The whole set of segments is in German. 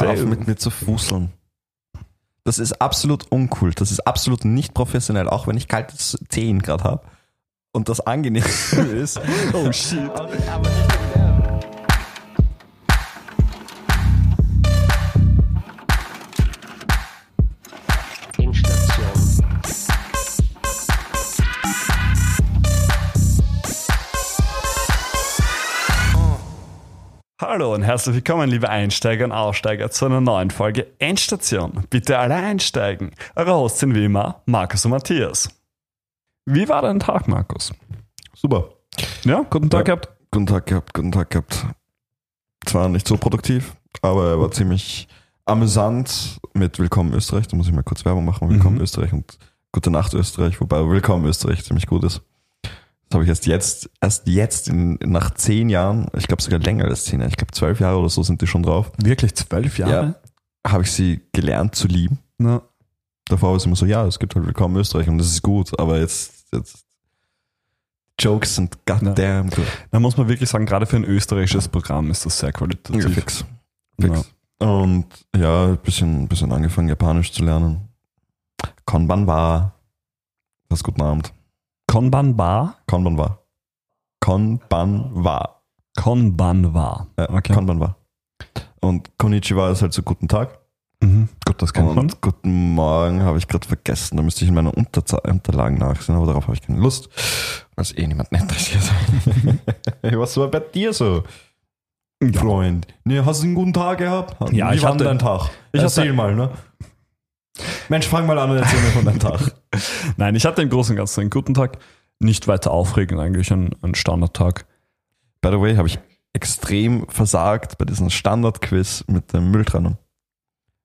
Hör auf mit mir zu fußeln. Das ist absolut uncool. Das ist absolut nicht professionell, auch wenn ich kaltes Zehen gerade habe. Und das angenehm ist. Oh shit. Hallo und herzlich willkommen, liebe Einsteiger und Aussteiger, zu einer neuen Folge Endstation. Bitte alle einsteigen. Eure Hosts sind wie immer Markus und Matthias. Wie war dein Tag, Markus? Super. Ja, guten Tag Ja. gehabt. Guten Tag gehabt, guten Tag gehabt. Zwar nicht so produktiv, aber er war ziemlich amüsant mit Willkommen Österreich. Da muss ich mal kurz Werbung machen. Willkommen Mhm. Österreich und Gute Nacht Österreich, wobei Willkommen Österreich ziemlich gut ist. Das habe ich erst jetzt, erst jetzt in, nach zehn Jahren, ich glaube sogar länger als zehn Jahre, ich glaube zwölf Jahre oder so sind die schon drauf, Wirklich zwölf Jahre? habe ich sie gelernt zu lieben. Na, Davor war es immer so, ja, es gibt halt Willkommen Österreich und das ist gut, aber jetzt, jetzt Jokes sind goddamn gut. da muss man wirklich sagen, gerade für ein österreichisches Programm ist das sehr qualitativ. Ja, fix. fix. Und ja, ein bisschen, ein bisschen angefangen, Japanisch zu lernen. Konbanwa. Das guten Abend. Konbanwa? Konbanwa. Konbanwa. Konbanwa. Ja, Okay. Konbanwa. Und Konnichiwa ist halt so guten Tag. Mhm. Gut, das man. Und guten Morgen habe ich gerade vergessen. Da müsste ich in meinen Unterza Unterlagen nachsehen, aber darauf habe ich keine Lust, weil es eh niemand interessiert. Was war bei dir so? Freund. Nee, hast du einen guten Tag gehabt? Ja, Wie ich war hatte- dein Tag? ich Erzähl mal, ne? Mensch, fang mal an und erzähl mir von deinem Tag. Nein, ich hatte im Großen und Ganzen einen guten Tag. Nicht weiter aufregend, eigentlich ein, ein Standardtag. By the way, habe ich extrem versagt bei diesem Standardquiz mit dem Mülltrennung.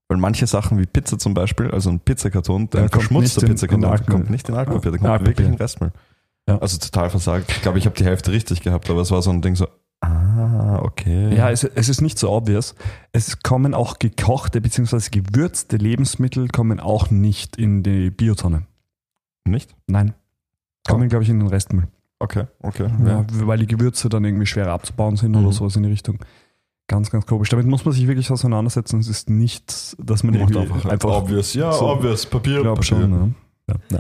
Weil manche Sachen wie Pizza zum Beispiel, also ein Pizzakarton, der Der kommt verschmutzte Pizzakarton, kommt nicht in Altpapier, der Ja, kommt Altpapier. wirklich in Restmüll. Ja. Also total versagt. Ich glaube, ich habe die Hälfte richtig gehabt, aber es war so ein Ding so, ah, okay. Ja, es, es ist nicht so obvious. Es kommen auch gekochte bzw. gewürzte Lebensmittel kommen auch nicht in die Biotonne. Nicht? Nein. Kommen, Oh. glaube ich, in den Restmüll. Okay, okay. Ja, weil die Gewürze dann irgendwie schwerer abzubauen sind Mhm. oder sowas in die Richtung. Ganz, ganz komisch. Damit muss man sich wirklich auseinandersetzen. Es ist nicht, dass man irgendwie einfach, einfach obvious. Ja, so- obvious. Papier, Papier. schon. Ja, ja.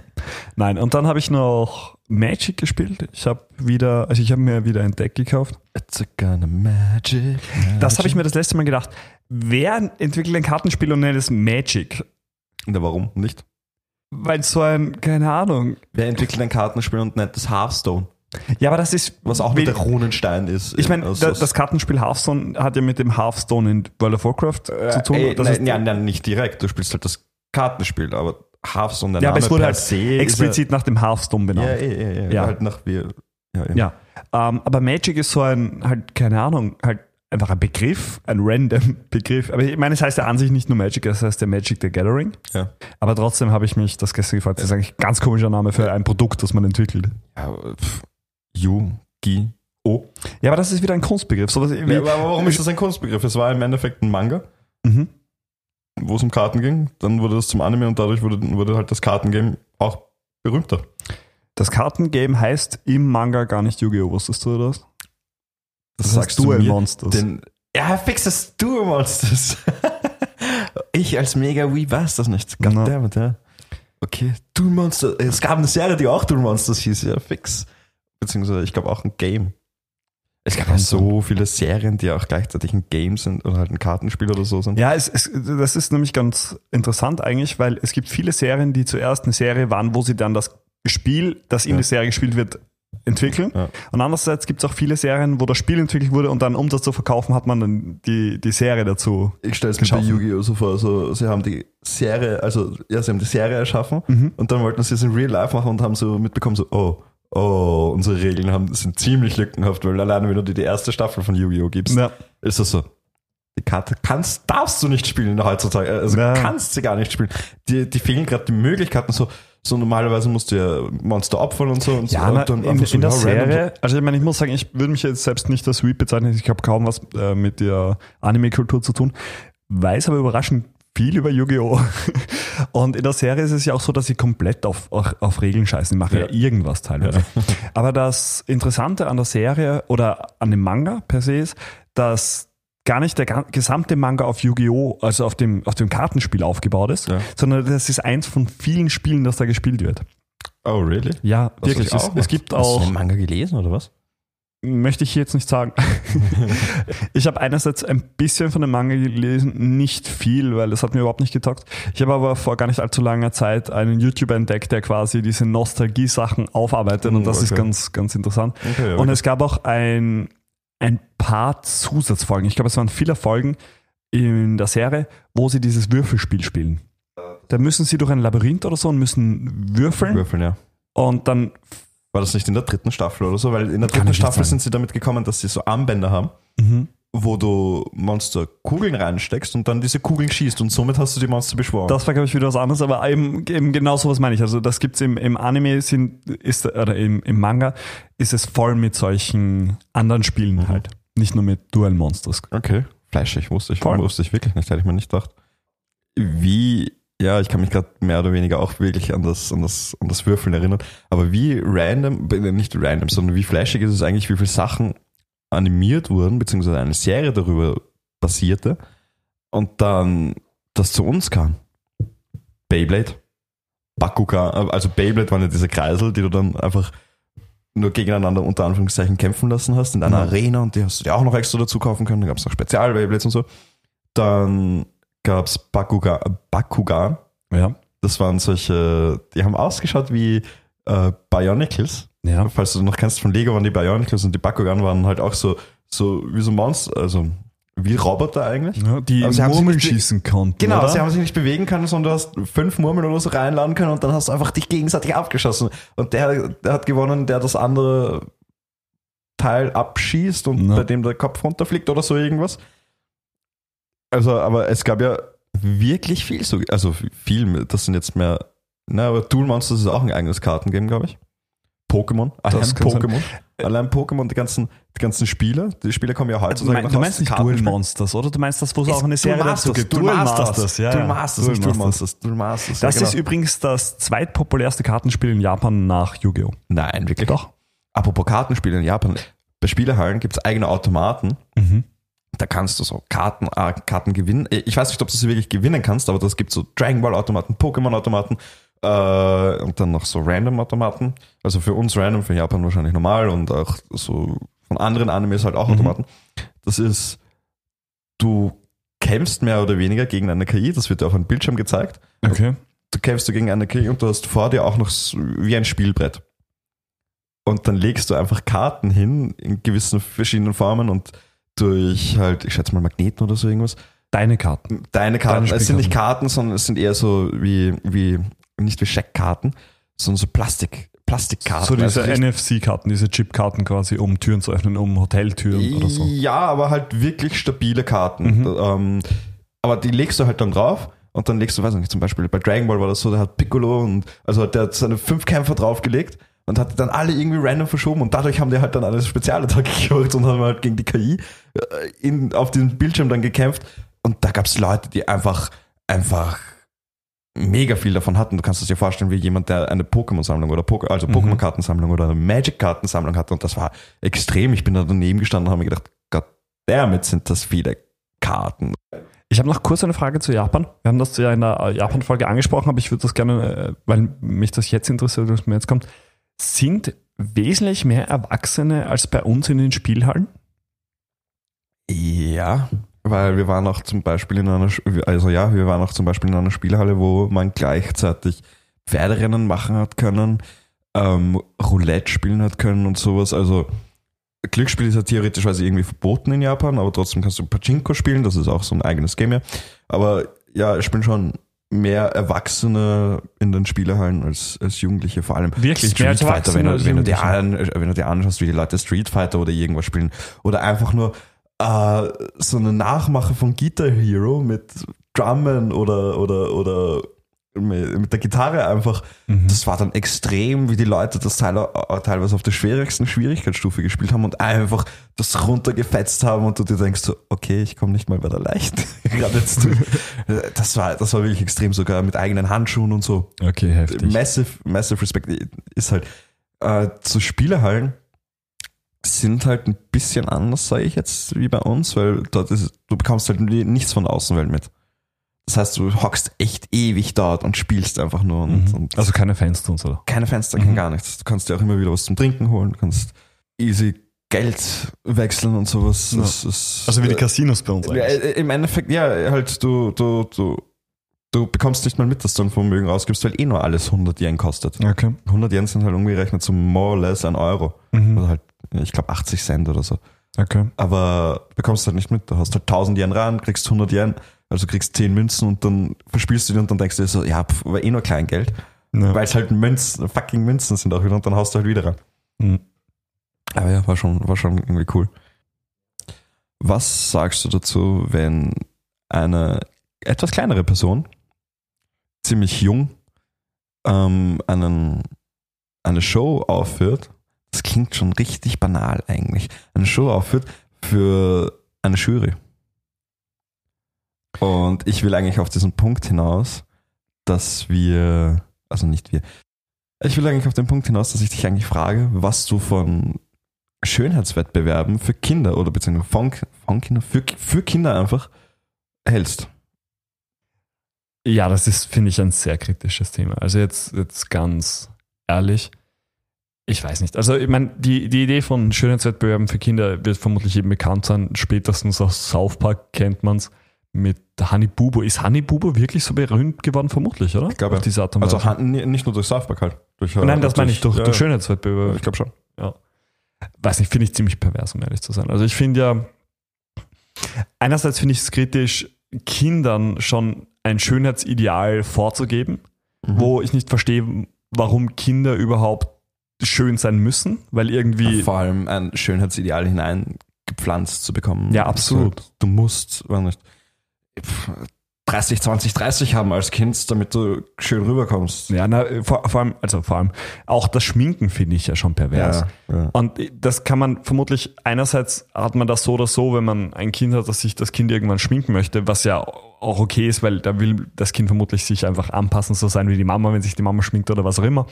Nein, und dann habe ich noch Magic gespielt. Ich habe wieder, also ich habe mir wieder ein Deck gekauft. It's a kind of magic. Das habe ich mir das letzte Mal gedacht. Wer entwickelt ein Kartenspiel und nennt es Magic? Na, warum nicht? Weil so ein, keine Ahnung. Wer entwickelt ein Kartenspiel und nennt das Hearthstone? Ja, aber das ist, Was auch mit der Runenstein ist. ich meine, Also da, es- das Kartenspiel Hearthstone hat ja mit dem Hearthstone in World of Warcraft zu tun. Äh, Das nein, ist, ja, nein, nicht direkt. Du spielst halt das Kartenspiel, aber Hearthstone, der ja, aber Name es wurde halt se explizit nach dem Hearthstone benannt. ja, ja, ja, Ja. Halt nach wir. Ja, ja. Ja, ähm, aber Magic ist so ein, halt, keine Ahnung, halt einfach ein Begriff, ein random Begriff. Aber ich meine, es heißt ja an sich nicht nur Magic, es heißt ja Magic the Gathering. ja. Aber trotzdem habe ich mich das gestern gefragt. Das ist eigentlich ein ganz komischer Name für ein Produkt, das man entwickelt. ja pff, Yu-Gi-Oh! Ja, aber das ist wieder ein Kunstbegriff. So was wie, Ja, aber warum ist das ein Kunstbegriff? Es war im Endeffekt ein Manga, Mhm. Wo es um Karten ging. Dann wurde das zum Anime und dadurch wurde, wurde halt das Kartengame auch berühmter. Das Kartengame heißt im Manga gar nicht Yu-Gi-Oh! Wusstest du das? Das, heißt Duel Monsters. Den, ja, fix das Duel Monsters. ich als mega Wii weiß das nicht. Goddammit, ja. Okay, Duel Monsters. Es gab eine Serie, die auch Duel Monsters hieß, ja, fix. Beziehungsweise, ich glaube auch ein Game. Es gab ja so viele Serien, die auch gleichzeitig ein Game sind oder halt ein Kartenspiel oder so sind. Ja, es, es, das ist nämlich ganz interessant eigentlich, weil es gibt viele Serien, die zuerst eine Serie waren, wo sie dann das Spiel, das in Ja. der Serie gespielt wird, entwickeln. Ja. Und andererseits gibt es auch viele Serien, wo das Spiel entwickelt wurde und dann, um das zu verkaufen, hat man dann die, die Serie dazu. Ich stelle es mir bei. Yu-Gi-Oh! so vor, so, sie haben die Serie, also, ja, sie haben die Serie erschaffen Mhm. und dann wollten sie es in Real Life machen und haben so mitbekommen, so, oh, oh, unsere Regeln haben, sind ziemlich lückenhaft, weil alleine, wenn du dir die erste Staffel von Yu-Gi-Oh! gibst, Ja. ist das so. Die Karte kannst, darfst du nicht spielen heutzutage. Also Ja. kannst sie gar nicht spielen. Die, die fehlen gerade die Möglichkeiten. So, so normalerweise musst du ja Monster opfern und so. Und so Ja, na, und dann in, so, in der Serie, also ich meine, ich muss sagen, ich würde mich jetzt selbst nicht als Weep bezeichnen, ich habe kaum was äh, mit der Anime-Kultur zu tun, weiß aber überraschend viel über Yu-Gi-Oh! Und in der Serie ist es ja auch so, dass sie komplett auf, auf, auf Regeln scheißen. Die machen ja, Ja. irgendwas teilweise. Aber das Interessante an der Serie oder an dem Manga per se ist, dass gar nicht der gesamte Manga auf Yu-Gi-Oh!, also auf dem, auf dem Kartenspiel aufgebaut ist, Ja. sondern das ist eins von vielen Spielen, das da gespielt wird. Oh, really? Ja, Das wirklich. ich Es, auch es gibt Hast du auch, den Manga gelesen oder was? Möchte ich hier jetzt nicht sagen. ich habe einerseits ein bisschen von dem Manga gelesen, nicht viel, weil das hat mir überhaupt nicht getaugt. Ich habe aber vor gar nicht allzu langer Zeit einen YouTuber entdeckt, der quasi diese Nostalgie-Sachen aufarbeitet und Mm, das ist okay. ganz, ganz interessant. Okay, ja, und es gab auch ein, ein paar Zusatzfolgen. Ich glaube, es waren viele Folgen in der Serie, wo sie dieses Würfelspiel spielen. Da müssen sie durch ein Labyrinth oder so und müssen würfeln Würfeln, ja. und dann War das nicht in der dritten Staffel oder so? Weil in der Kann dritten Staffel sind sie damit gekommen, dass sie so Armbänder haben, wo du Monster Kugeln reinsteckst und dann diese Kugeln schießt und somit hast du die Monster beschworen. Das war, glaube ich, wieder was anderes, aber eben, eben genau sowas meine ich. Also das gibt's im, im Anime, sind, ist, oder im, im Manga ist es voll mit solchen anderen Spielen halt. Nicht nur mit Dual Monsters. okay, fleischig, wusste ich, Voll. wusste ich wirklich nicht, hätte ich mir nicht gedacht. Wie, ja, ich kann mich gerade mehr oder weniger auch wirklich an das, an, das, an das Würfeln erinnern, aber wie random, nicht random, sondern wie flashig ist es eigentlich, wie viele Sachen animiert wurden, beziehungsweise eine Serie darüber basierte und dann das zu uns kam. Beyblade, Bakugan, also Beyblade waren ja diese Kreisel, die du dann einfach nur gegeneinander unter Anführungszeichen kämpfen lassen hast in einer Ja. Arena und die hast du dir auch noch extra dazu kaufen können. Da gab es noch Spezial-Beyblades und so. Dann gab es Bakugan, Bakugan. Ja. Das waren solche, die haben ausgeschaut wie äh, Bionicles. Ja. Falls du noch kennst von Lego waren die Bionicles und die Bakugan waren halt auch so, so wie so Monster, also wie Roboter eigentlich. ja die Aber sie Murmeln schießen konnten. Genau, oder? sie haben sich nicht bewegen können, sondern du hast fünf Murmeln oder so reinladen können und dann hast du einfach dich gegenseitig abgeschossen. Und der, der hat gewonnen, der das andere Teil abschießt und Ja. bei dem der Kopf runterfliegt oder so irgendwas. Also, aber es gab ja wirklich viel, so, also viel, das sind jetzt mehr, na, aber Duel Monsters ist auch ein eigenes Kartengame, glaube ich. Pokémon, allein Das kann sein. Pokémon, allein Pokémon, die ganzen, die ganzen Spiele, die Spiele kommen ja du, heutzutage mein, du meinst nicht Kartenspielen. Monsters, oder? Du meinst das, wo es auch eine Serie dazu Masters, gibt. Dual Masters, ja. Dual ja. Masters, nicht Dual Monsters, Dual Masters. Das ja, genau. ist übrigens das zweitpopulärste Kartenspiel in Japan nach Yu-Gi-Oh! Nein, wirklich. Doch. Apropos Kartenspiele in Japan. Bei Spielehallen gibt es eigene Automaten. Mhm. Da kannst du so Karten, äh, Karten gewinnen. Ich weiß nicht, ob du sie wirklich gewinnen kannst, aber das gibt so Dragon Ball Automaten, Pokémon Automaten äh, und dann noch so Random Automaten. Also für uns random, für Japan wahrscheinlich normal und auch so von anderen Animes halt auch Mhm. Automaten. Das ist, du kämpfst mehr oder weniger gegen eine KI, das wird dir auf einem Bildschirm gezeigt. Okay. du kämpfst du gegen eine KI und du hast vor dir auch noch so wie ein Spielbrett. Und dann legst du einfach Karten hin in gewissen verschiedenen Formen und durch halt, ich schätze mal Magneten oder so irgendwas. Deine Karten. Deine Karten, Deine es sind nicht. Karten, sondern es sind eher so wie, wie nicht wie Scheckkarten, sondern so Plastik, Plastikkarten. So diese Also NFC-Karten, diese Chip-Karten quasi, um Türen zu öffnen, um Hoteltüren oder so. Ja, aber halt wirklich stabile Karten. Mhm. Ähm, aber die legst du halt dann drauf und dann legst du, weiß ich nicht, zum Beispiel bei Dragon Ball war das so, der hat Piccolo und also der hat seine fünf Kämpfer draufgelegt und hat dann alle irgendwie random verschoben und dadurch haben die halt dann eine Spezialattacke gemacht und haben halt gegen die KI äh, in, auf diesem Bildschirm dann gekämpft und da gab es Leute, die einfach, einfach mega viel davon hatten. Du kannst es dir vorstellen, wie jemand, der eine Pokémon-Sammlung oder Poké also Mhm. Pokémon-Kartensammlung oder eine Magic-Kartensammlung hatte und das war extrem. Ich bin da daneben gestanden und habe mir gedacht, Gott, damit sind das viele Karten. Ich habe noch kurz eine Frage zu Japan. Wir haben das ja in der äh, Japan-Folge angesprochen, aber ich würde das gerne, äh, weil mich das jetzt interessiert, was mir jetzt kommt. Sind wesentlich mehr Erwachsene als bei uns in den Spielhallen? Ja, weil wir waren auch zum Beispiel in einer, also ja, wir waren auch zum Beispiel in einer Spielhalle, wo man gleichzeitig Pferderennen machen hat können, ähm, Roulette spielen hat können und sowas. Also Glücksspiel ist ja theoretischweise irgendwie verboten in Japan, aber trotzdem kannst du Pachinko spielen, das ist auch so ein eigenes Game ja. Aber ja, es spielen schon mehr Erwachsene in den Spielehallen als, als Jugendliche, vor allem Wirklich, Street Fighter, wenn, du, wenn, du dir an, wenn du dir anschaust, wie die Leute Street Fighter oder irgendwas spielen oder einfach nur äh, so eine Nachmache von Guitar Hero mit Drummen oder, oder, oder mit, der Gitarre einfach. Mhm. Das war dann extrem, wie die Leute das teil, äh, teilweise auf der schwierigsten Schwierigkeitsstufe gespielt haben und einfach das runtergefetzt haben und du dir denkst so, okay, ich komme nicht mal bei der leicht jetzt. Das war, das war wirklich extrem, sogar mit eigenen Handschuhen und so. Okay, heftig. Massive, massive Respect ist halt äh, zu Spielehallen sind halt ein bisschen anders, sage ich jetzt, wie bei uns, weil dort ist, du bekommst halt nichts von der Außenwelt mit. Das heißt, du hockst echt ewig dort und spielst einfach nur. Und, mhm. und also keine Fenster und so. Keine Fenster, mhm. kein gar nichts. Du kannst dir auch immer wieder was zum Trinken holen, du kannst easy Geld wechseln und sowas. Ja. Ist, also wie die Casinos bei uns eigentlich. Äh, Im Endeffekt, ja, halt, du, du, du, du bekommst nicht mal mit, dass du ein Vermögen rausgibst, weil eh nur alles 100 Yen kostet. Okay. 100 Yen sind halt umgerechnet so more or less ein Euro. Mhm. Also halt, ich glaube 80 Cent oder so. Okay. Aber bekommst halt nicht mit. Du hast halt 1000 Yen ran, kriegst 100 Yen, also kriegst 10 Münzen und dann verspielst du die und dann denkst du dir so, ja, pf, war eh nur Kleingeld. Ja. Weil es halt Münzen, fucking Münzen sind auch wieder und dann haust du halt wieder ran. Mhm. Aber ja, war schon, war schon irgendwie cool. Was sagst du dazu, wenn eine etwas kleinere Person, ziemlich jung, ähm, einen, eine Show aufführt? Das klingt schon richtig banal eigentlich. Eine Show aufführt für eine Jury. Und ich will eigentlich auf diesen Punkt hinaus, dass wir, also nicht wir, ich will eigentlich auf den Punkt hinaus, dass ich dich eigentlich frage, was du von Schönheitswettbewerben für Kinder oder beziehungsweise von, von Kinder, für, für Kinder einfach hältst. Ja, das ist, finde ich, ein sehr kritisches Thema. Also jetzt, jetzt ganz ehrlich, ich weiß nicht. Also ich meine, die, die Idee von Schönheitswettbewerben für Kinder wird vermutlich eben bekannt sein. Spätestens aus South Park kennt man es mit Honey Bubo. Ist Honey Bubo wirklich so berühmt geworden? Vermutlich, oder? Ich glaube, diese Art und Weise. Also nicht nur durch South Park halt. Durch, Nein, das meine ich durch, ja, durch Schönheitswettbewerbe. Ich glaube schon. Ja weiß nicht, finde ich ziemlich pervers, um ehrlich zu sein. Also ich finde ja, einerseits finde ich es kritisch, Kindern schon ein Schönheitsideal vorzugeben, mhm. wo ich nicht verstehe, warum Kinder überhaupt schön sein müssen, weil irgendwie. Ja, vor allem ein Schönheitsideal hineingepflanzt zu bekommen. Ja, absolut. Also, du musst, wenn nicht, 30, 20, 30 haben als Kind, damit du schön rüberkommst. Ja, na, vor, vor allem, also vor allem auch das Schminken finde ich ja schon pervers. Ja, ja. Und das kann man vermutlich, einerseits hat man das so oder so, wenn man ein Kind hat, dass sich das Kind irgendwann schminken möchte, was ja auch okay ist, weil da will das Kind vermutlich sich einfach anpassen, so sein wie die Mama, wenn sich die Mama schminkt oder was auch immer.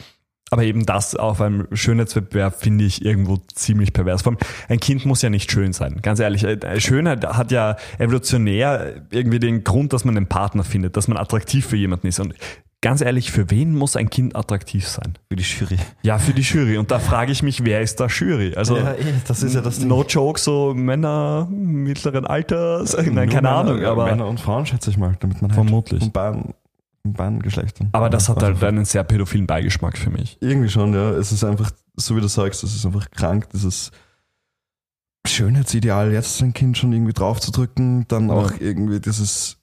Aber eben das auf einem Schönheitswettbewerb finde ich irgendwo ziemlich pervers. Vor allem, ein Kind muss ja nicht schön sein. Ganz ehrlich, äh, Schönheit hat ja evolutionär irgendwie den Grund, dass man einen Partner findet, dass man attraktiv für jemanden ist. Und ganz ehrlich, für wen muss ein Kind attraktiv sein? Für die Jury. Ja, für die Jury. Und da frage ich mich, wer ist da Jury? Also, ja, eh, das ist ja das Ding. No joke, so Männer mittleren Alters. Nein, keine Männer, Ahnung. Aber Männer und Frauen, schätze ich mal, damit man halt vermutlich. In beiden Geschlechtern. Aber das hat halt einen sehr pädophilen Beigeschmack für mich. Irgendwie schon, ja. Es ist einfach, so wie du sagst, es ist einfach krank, dieses Schönheitsideal, jetzt sein Kind schon irgendwie draufzudrücken, dann ja. auch irgendwie dieses,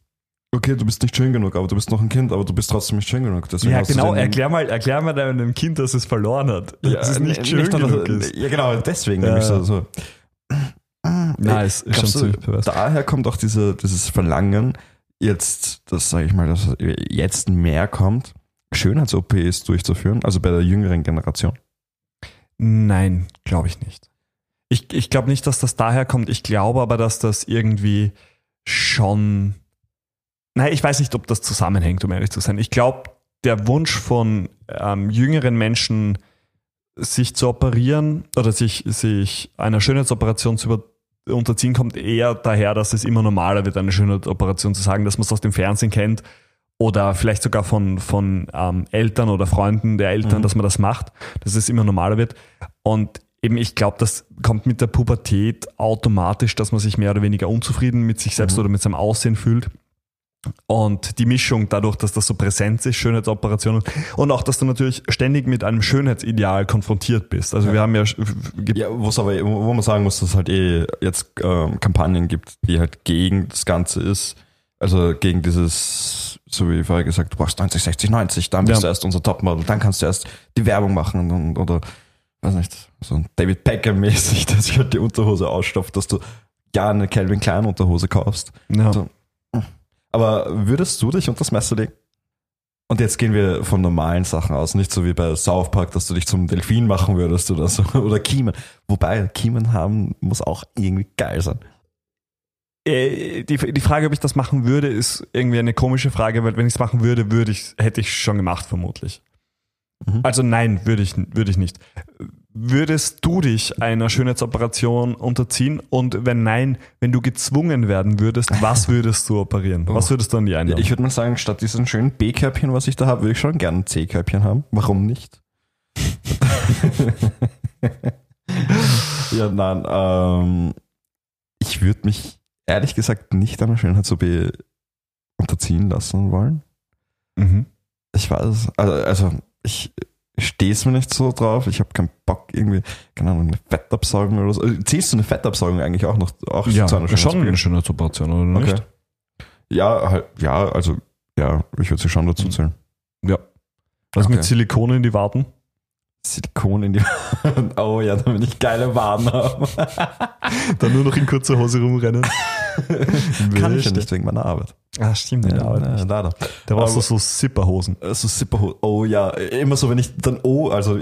okay, du bist nicht schön genug, aber du bist noch ein Kind, aber du bist trotzdem nicht schön genug. Deswegen ja, genau, erklär mal, erklär mal deinem Kind, dass es verloren hat. Ja, dass es nicht schön nicht, genug ist. Ja, genau, deswegen ja. nämlich so. so. Nice, ist schon du, Daher kommt auch diese, dieses Verlangen, jetzt, das sage ich mal, dass jetzt mehr kommt, Schönheits-OPs durchzuführen, also bei der jüngeren Generation? Nein, glaube ich nicht. Ich, ich glaube nicht, dass das daher kommt. Ich glaube aber, dass das irgendwie schon. Nein, ich weiß nicht, ob das zusammenhängt, um ehrlich zu sein. Ich glaube, der Wunsch von ähm, jüngeren Menschen, sich zu operieren oder sich, sich einer Schönheitsoperation zu über, unterziehen kommt eher daher, dass es immer normaler wird, eine Schönheitsoperation zu sagen, dass man es aus dem Fernsehen kennt oder vielleicht sogar von, von ähm, Eltern oder Freunden der Eltern, mhm. dass man das macht, dass es immer normaler wird. Und eben, ich glaube, das kommt mit der Pubertät automatisch, dass man sich mehr oder weniger unzufrieden mit sich selbst mhm. oder mit seinem Aussehen fühlt. Und die Mischung dadurch, dass das so präsent ist, Schönheitsoperationen und auch, dass du natürlich ständig mit einem Schönheitsideal konfrontiert bist. Also ja. wir haben ja, ja wo's aber, wo man sagen muss, dass es halt eh jetzt ähm, Kampagnen gibt, die halt gegen das Ganze ist. Also gegen dieses, so wie vorher gesagt, du brauchst 90, 60, 90, dann bist ja. du erst unser Topmodel, dann kannst du erst die Werbung machen und, oder, weiß nicht, so ein David Beckham mäßig, der sich halt die Unterhose ausstopft, dass du ja eine Calvin Klein Unterhose kaufst. Ja. Also, aber würdest du dich unter das Messer legen? Und jetzt gehen wir von normalen Sachen aus, nicht so wie bei South Park, dass du dich zum Delfin machen würdest oder so, oder Kiemen. Wobei, Kiemen haben muss auch irgendwie geil sein. Äh, die, die Frage, ob ich das machen würde, ist irgendwie eine komische Frage, weil wenn ich es machen würde, würde ich, hätte ich schon gemacht, vermutlich. Mhm. Also nein, würde ich, würde ich nicht. Würdest du dich einer Schönheitsoperation unterziehen? Und wenn nein, wenn du gezwungen werden würdest, was würdest du operieren? Was würdest du an die einladen? ich würde mal sagen, statt diesem schönen B-Körbchen, was ich da habe, würde ich schon gerne ein C-Körbchen haben. Warum nicht? ja, nein, ähm, ich würde mich ehrlich gesagt nicht einer Schönheits-OP unterziehen lassen wollen. mhm. Ich weiß, also, also ich stehe es mir nicht so drauf. Ich habe keinen Bock, irgendwie, keine Ahnung, eine Fettabsaugung oder so. Äh, Zählst du eine Fettabsaugung eigentlich auch noch auch Ja, zu einer schon eine Schönheits-OP? Schönheitsoperation, oder nicht? Okay. Ja, halt, ja, also, ja, ich würde sie schon dazu zählen. Ja. Was Okay. mit Silikon in die Waden? Silikon in die Oh ja, damit ich geile Waden habe. Dann nur noch in kurzer Hose rumrennen. Kann ich ja nicht wegen meiner Arbeit. Ah, stimmt, der Arbeit ja, leider. Da warst du so Zipperhosen. So Zipperhose. Oh ja, immer so, wenn ich dann oh, also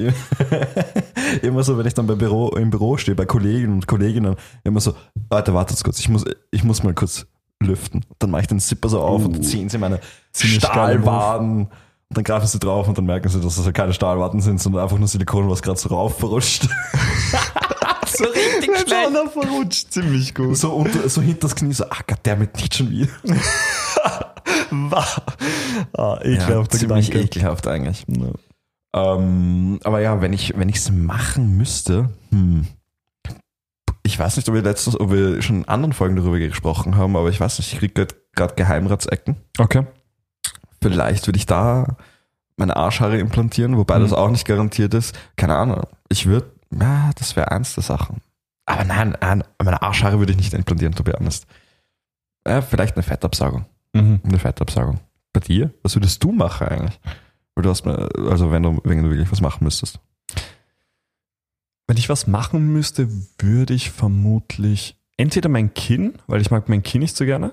immer so, wenn ich dann beim Büro, im Büro stehe, bei Kollegen und Kolleginnen, immer so, Leute, wartet kurz, ich muss, ich muss mal kurz lüften. Dann mache ich den Zipper so auf und dann ziehen sie meine Uh. Stahlwaden und dann greifen sie drauf und dann merken sie, dass das ja keine Stahlwaden sind, sondern einfach nur Silikon, was gerade so raufrutscht. so richtig Einer verrutscht, ziemlich gut. So, unter, so hinter das Knie, so, ah, goddammit, nicht schon wieder. Ah, ekelhafter ziemlich Gedanke. ekelhaft eigentlich. Ähm, aber ja, wenn ich wenn es machen müsste, hm, ich weiß nicht, ob wir letztens, ob wir schon in anderen Folgen darüber gesprochen haben, aber ich weiß nicht, ich kriege gerade Geheimratsecken. Okay. Vielleicht würde ich da meine Arschhaare implantieren, wobei Mhm. das auch nicht garantiert ist. Keine Ahnung. Ich würde, ja, das wäre eins der Sachen. Aber nein, nein, meine Arschhaare würde ich nicht implantieren, to be honest. Ja, vielleicht eine Fettabsaugung. Mhm. Eine Fettabsaugung. Bei dir? Was würdest du machen eigentlich? Weil du hast mir, also wenn du, wenn du wirklich was machen müsstest. Wenn ich was machen müsste, würde ich vermutlich entweder mein Kinn, weil ich mag mein Kinn nicht so gerne,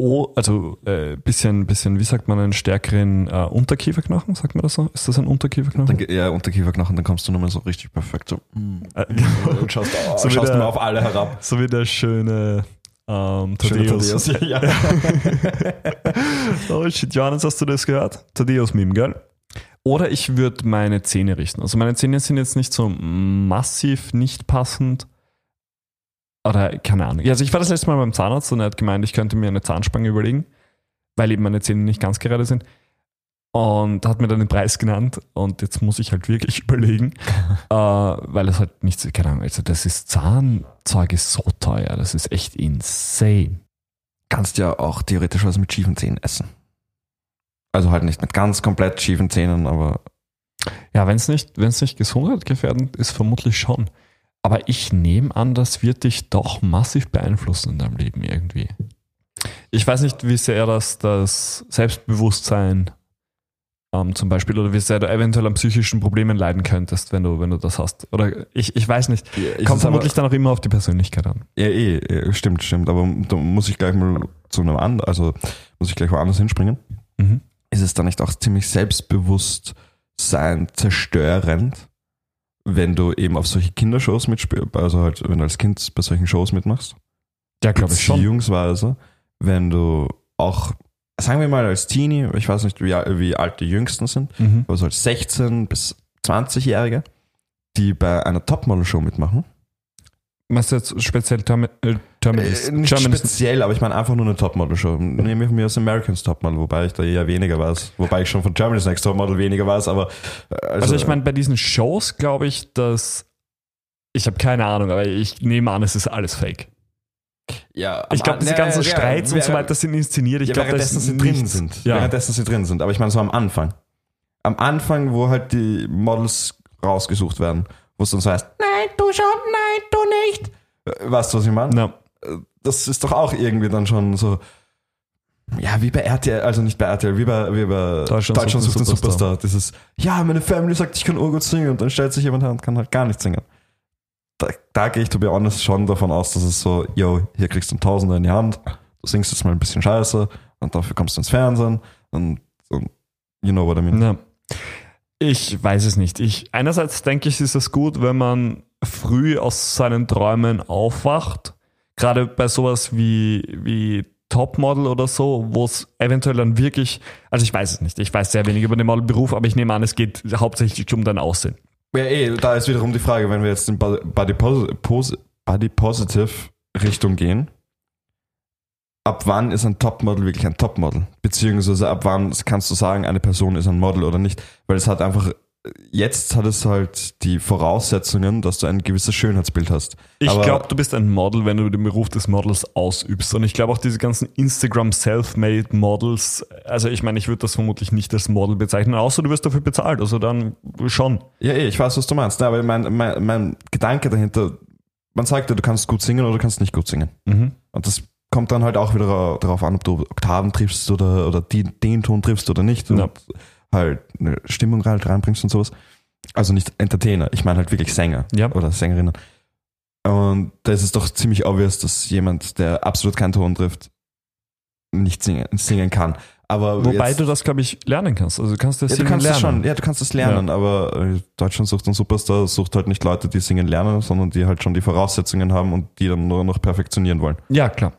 oh, also äh, bisschen, bisschen, wie sagt man, einen stärkeren äh, Unterkieferknochen, sagt man das so? Ist das ein Unterkieferknochen? Dann, ja, Unterkieferknochen, dann kommst du nochmal so richtig perfekt so. Äh, Und schaust, So wie schaust der- mal auf alle herab. so wie der schöne ähm, Thaddeus. Thaddeus. Ja. oh shit, Johannes, hast du das gehört? Thaddeus-Meme, gell? Oder ich würde meine Zähne richten. Also meine Zähne sind jetzt nicht so massiv nicht passend. Oder keine Ahnung. Ja, Also ich war das letzte Mal beim Zahnarzt und er hat gemeint, ich könnte mir eine Zahnspange überlegen, weil eben meine Zähne nicht ganz gerade sind. Und hat mir dann den Preis genannt und jetzt muss ich halt wirklich überlegen, äh, weil es halt nicht so, keine Ahnung, also das ist Zahnzeug ist so teuer, das ist echt insane. Kannst ja auch theoretisch was mit schiefen Zähnen essen. Also halt nicht mit ganz komplett schiefen Zähnen, aber Ja, wenn es nicht, wenn's nicht gesundheitsgefährdend ist, vermutlich schon. Aber ich nehme an, das wird dich doch massiv beeinflussen in deinem Leben irgendwie. Ich weiß nicht, wie sehr das, das Selbstbewusstsein ähm, zum Beispiel oder wie sehr du eventuell an psychischen Problemen leiden könntest, wenn du, wenn du das hast. Oder ich, ich weiß nicht. ich Kommt vermutlich dann auch immer auf die Persönlichkeit an. Ja, eh, eh, stimmt, stimmt. Aber da muss ich gleich mal zu einem anderen, also muss ich gleich woanders hinspringen. Mhm. Ist es dann nicht auch ziemlich Selbstbewusstsein zerstörend, wenn du eben auf solche Kindershows mitspielst, also halt, wenn du als Kind bei solchen Shows mitmachst? Ja, glaube ich schon. Beziehungsweise, wenn du auch, sagen wir mal als Teenie, ich weiß nicht, wie, wie alt die Jüngsten sind, Mhm. aber so als 16 bis 20-Jährige, die bei einer Topmodel-Show mitmachen. Meinst du jetzt speziell Termi Terminus? Äh, nicht Terminus- speziell, aber ich meine einfach nur eine Topmodel-Show. Nehme ich mir aus Americans Topmodel, wobei ich da eher weniger weiß. Wobei ich schon von Germany's Next Topmodel weniger weiß, aber äh, also, Also ich meine, bei diesen Shows glaube ich, dass ich habe keine Ahnung, aber ich nehme an, es ist alles fake. ja, Ich glaube, diese ganzen ja, Streits und ja, so weiter sind inszeniert. Ich ja, glaube, währenddessen das sie drin sind. Ja. Währenddessen sie drin sind. Aber ich meine so am Anfang. Am Anfang, wo halt die Models rausgesucht werden, wo es dann so heißt, nein, du schon, nein, du nicht. Äh, Weißt du, was ich meine? Na, das ist doch auch irgendwie dann schon so, ja, wie bei RTL, also nicht bei RTL, wie bei, wie bei Deutschland Deutschland, sucht den den Superstar. Dieses, ja, meine Family sagt, ich kann urgut singen und dann stellt sich jemand her und kann halt gar nicht singen. Da, da gehe ich, to be honest, schon davon aus, dass es so, yo, hier kriegst du einen Tausender in die Hand, du singst jetzt mal ein bisschen Scheiße und dafür kommst du ins Fernsehen und, und you know what I mean. na. Ich weiß es nicht. Ich, einerseits denke ich, ist es gut, wenn man früh aus seinen Träumen aufwacht. Gerade bei sowas wie, wie Topmodel oder so, wo es eventuell dann wirklich, also ich weiß es nicht, ich weiß sehr wenig über den Modelberuf, aber ich nehme an, es geht hauptsächlich um dein Aussehen. Ja, eh, da ist wiederum die Frage, wenn wir jetzt in Body, Posi Body Positive Richtung gehen, ab wann ist ein Topmodel wirklich ein Topmodel? Beziehungsweise ab wann kannst du sagen, eine Person ist ein Model oder nicht? Weil es hat einfach, jetzt hat es halt die Voraussetzungen, dass du ein gewisses Schönheitsbild hast. Ich glaube, du bist ein Model, wenn du den Beruf des Models ausübst. Und ich glaube auch diese ganzen Instagram Self-Made Models, also ich meine, ich würde das vermutlich nicht als Model bezeichnen, außer du wirst dafür bezahlt. Also dann schon. Ja, eh, ich weiß, was du meinst. aber mein, mein, mein Gedanke dahinter, man sagt ja, du kannst gut singen oder du kannst nicht gut singen. Mhm. Und das kommt dann halt auch wieder darauf an, ob du Oktaven triffst oder, oder die, den Ton triffst oder nicht. Ja. Halt eine Stimmung halt reinbringst und sowas. Also nicht Entertainer, ich meine halt wirklich Sänger Ja. oder Sängerinnen. Und da ist es doch ziemlich obvious, dass jemand, der absolut keinen Ton trifft, nicht singen, singen kann. Aber Wobei jetzt, du das, glaube ich, lernen kannst. Also du kannst das ja, du kannst lernen. das schon, ja, du kannst das lernen, aber äh, Deutschland sucht einen Superstar, sucht halt nicht Leute, die singen lernen, sondern die halt schon die Voraussetzungen haben und die dann nur noch perfektionieren wollen. Ja, klar.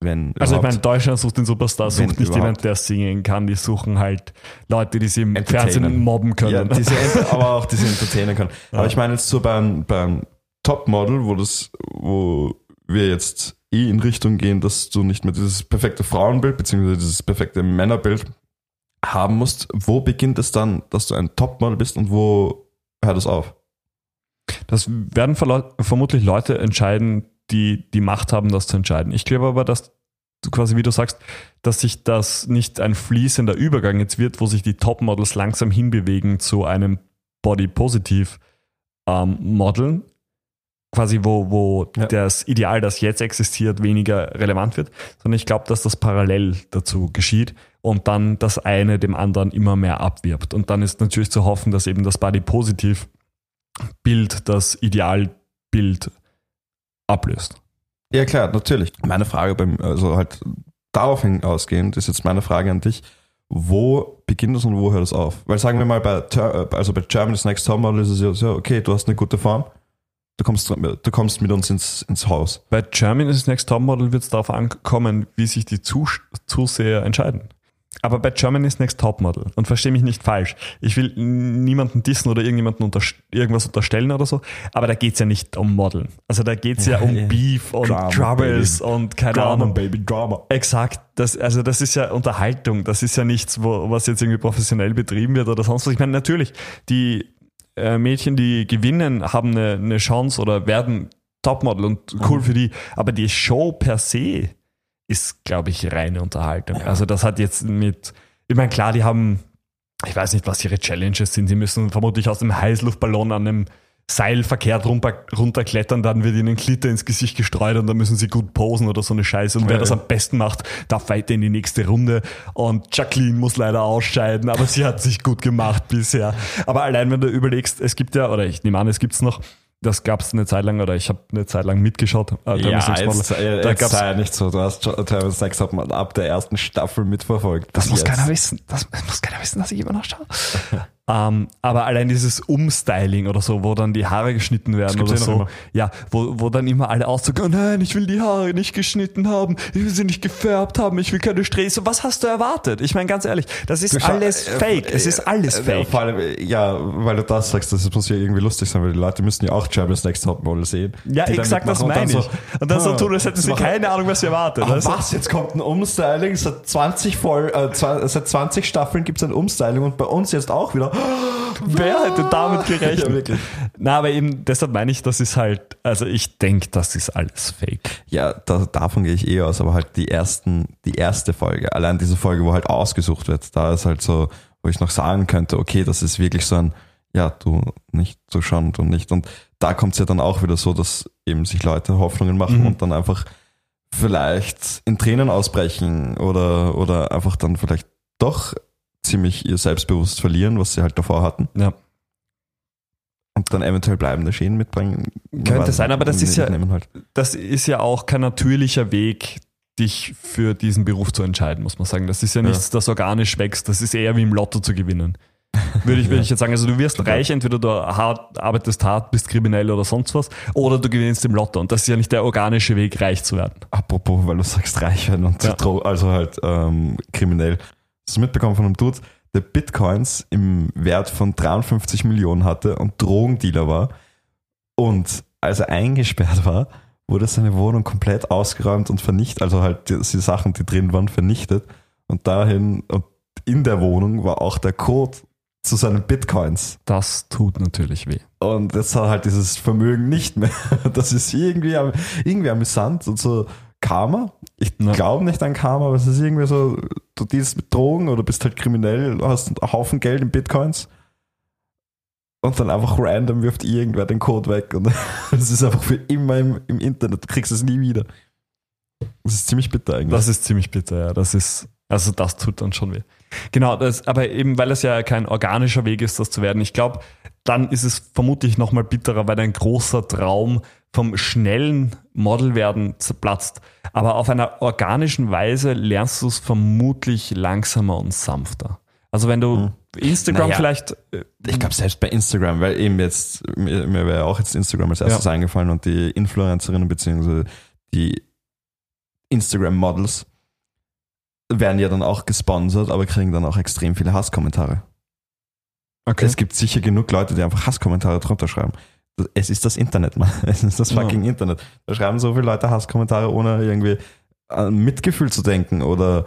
Wenn Also ich meine, Deutschland sucht den Superstar, Wenn sucht nicht überhaupt. jemand, der singen kann. Die suchen halt Leute, die sie im. Fernsehen mobben können. Ja, Ent- aber auch diese entertainen können. Ja. Aber ich meine jetzt so beim, beim Topmodel, wo das, wo wir jetzt eh in Richtung gehen, dass du nicht mehr dieses perfekte Frauenbild beziehungsweise dieses perfekte Männerbild haben musst. Wo beginnt es dann, dass du ein Topmodel bist und wo hört es auf? Das werden vermutlich Leute entscheiden, die die Macht haben, das zu entscheiden. Ich glaube aber, dass du quasi, wie du sagst, dass sich das nicht ein fließender Übergang jetzt wird, wo sich die Topmodels langsam hinbewegen zu einem Body-Positiv ähm, quasi wo, wo Ja. das Ideal, das jetzt existiert, weniger relevant wird, sondern ich glaube, dass das parallel dazu geschieht und dann das eine dem anderen immer mehr abwirbt. Und dann ist natürlich zu hoffen, dass eben das Body-Positiv Bild das Idealbild ablöst. Ja, klar, natürlich. Meine Frage beim, also halt darauf hin ausgehend, ist jetzt meine Frage an dich. Wo beginnt es und wo hört es auf? Weil sagen wir mal, bei, also bei Germany's Next Topmodel ist es ja so, okay, du hast eine gute Form, du kommst, du kommst mit uns ins, ins Haus. Bei Germany's Next Topmodel wird es darauf ankommen, wie sich die Zus Zuseher entscheiden. Aber bei Germany's Next Topmodel, und verstehe mich nicht falsch, ich will niemanden dissen oder irgendjemanden unter, irgendwas unterstellen oder so, aber da geht es ja nicht um Modeln. Also da geht es ja, Ja, um ja. Beef und Drama, Troubles und keine Ahnung. Baby, Drama. Exakt, das, also das ist ja Unterhaltung, das ist ja nichts, wo, was jetzt irgendwie professionell betrieben wird oder sonst was. Ich meine, natürlich, die äh, Mädchen, die gewinnen, haben eine, eine Chance oder werden Topmodel und cool für die, aber die Show per se ist, glaube ich, reine Unterhaltung. Also das hat jetzt mit, ich meine, klar, die haben, ich weiß nicht, was ihre Challenges sind, sie müssen vermutlich aus dem Heißluftballon an einem Seil verkehrt runter, runterklettern, dann wird ihnen Glitter ins Gesicht gestreut und dann müssen sie gut posen oder so eine Scheiße. Und wer das am besten macht, darf weiter in die nächste Runde. Und Jacqueline muss leider ausscheiden, aber sie hat sich gut gemacht bisher. Aber allein wenn du überlegst, es gibt ja, oder ich nehme an, es gibt's noch, das gab es eine Zeit lang, oder ich habe eine Zeit lang mitgeschaut. äh, Next Model. äh, da jetzt sei nicht so, du hast Travis Next Topmodel ab der ersten Staffel mitverfolgt. Das muss jetzt. keiner wissen. Das muss keiner wissen, dass ich immer noch schaue. ähm, aber allein dieses Umstyling oder so, wo dann die Haare geschnitten werden oder so. Ja, wo, wo dann immer alle auszucken, oh nein, ich will die Haare nicht geschnitten haben, ich will sie nicht gefärbt haben, ich will keine Strähne. Was hast du erwartet? Ich meine, ganz ehrlich, das ist alles äh, fake. äh, Es ist alles äh, fake. Vor allem, äh, ja, weil du das sagst, das muss ja irgendwie lustig sein, weil die Leute müssen ja auch Germany's Next Topmodel sehen. Ja, exakt das meine ich. Und dann so tun, als hätten sie keine Ahnung, was sie erwartet. Du? was? Jetzt kommt ein Umstyling. Seit 20, Voll, äh, seit 20 Staffeln gibt es ein Umstyling und bei uns jetzt auch wieder. Wer hätte damit gerechnet? Ja. Na, aber eben, deshalb meine ich, das ist halt, also ich denke, das ist alles fake. Ja, da, davon gehe ich eh aus, aber halt die ersten, die erste Folge, allein diese Folge, wo halt ausgesucht wird, da ist halt so, wo ich noch sagen könnte, okay, das ist wirklich so ein, ja, du nicht, du schon, du nicht. Und da kommt es ja dann auch wieder so, dass eben sich Leute Hoffnungen machen Mhm. und dann einfach vielleicht in Tränen ausbrechen oder, oder einfach dann vielleicht doch ziemlich ihr Selbstbewusst verlieren, was sie halt davor hatten Ja. und dann eventuell bleibende Schäden mitbringen. Könnte sein, aber das ist ja- halt. das ist ja auch kein natürlicher Weg, dich für diesen Beruf zu entscheiden, muss man sagen. Das ist ja nichts, das organisch wächst. Das ist eher wie im Lotto zu gewinnen. würde ich, würde ich jetzt sagen. Also du wirst reich, entweder du hart, arbeitest hart, bist kriminell oder sonst was, oder du gewinnst im Lotto. Und das ist ja nicht der organische Weg, reich zu werden. Apropos, weil du sagst reich werden und Ja. Also halt ähm, kriminell. Du mitbekommen von einem Dude, der Bitcoins im Wert von 53 Millionen hatte und Drogendealer war. Und als er eingesperrt war, wurde seine Wohnung komplett ausgeräumt und vernichtet, also halt die, die Sachen, die drin waren, vernichtet. Und dahin, und in der Wohnung war auch der Code zu seinen Bitcoins. Das tut natürlich weh. Und jetzt hat er halt dieses Vermögen nicht mehr. Das ist irgendwie, irgendwie amüsant und so Karma. Ich Ja. glaube nicht an Karma, aber es ist irgendwie so, du dealst mit Drogen oder bist halt kriminell, hast einen Haufen Geld in Bitcoins und dann einfach random wirft irgendwer den Code weg und es ist einfach für immer im, im Internet. Du kriegst es nie wieder. Das ist ziemlich bitter eigentlich. Das ist ziemlich bitter, ja. Das ist, also das tut dann schon weh. Genau, das, aber eben, weil es ja kein organischer Weg ist, das zu werden, ich glaube, dann ist es vermutlich nochmal bitterer, weil ein großer Traum vom schnellen Modelwerden zerplatzt. Aber auf einer organischen Weise lernst du es vermutlich langsamer und sanfter. Also wenn du Instagram Naja. vielleicht, äh, Ich glaube selbst bei Instagram, weil eben jetzt, mir, mir wäre auch jetzt Instagram als erstes Ja. eingefallen und die Influencerinnen beziehungsweise die Instagram-Models werden ja dann auch gesponsert, aber kriegen dann auch extrem viele Hasskommentare. Okay. Es gibt sicher genug Leute, die einfach Hasskommentare drunter schreiben. Es ist das Internet, man. Es ist das Ja. fucking Internet. Da schreiben so viele Leute Hasskommentare, ohne irgendwie an Mitgefühl zu denken oder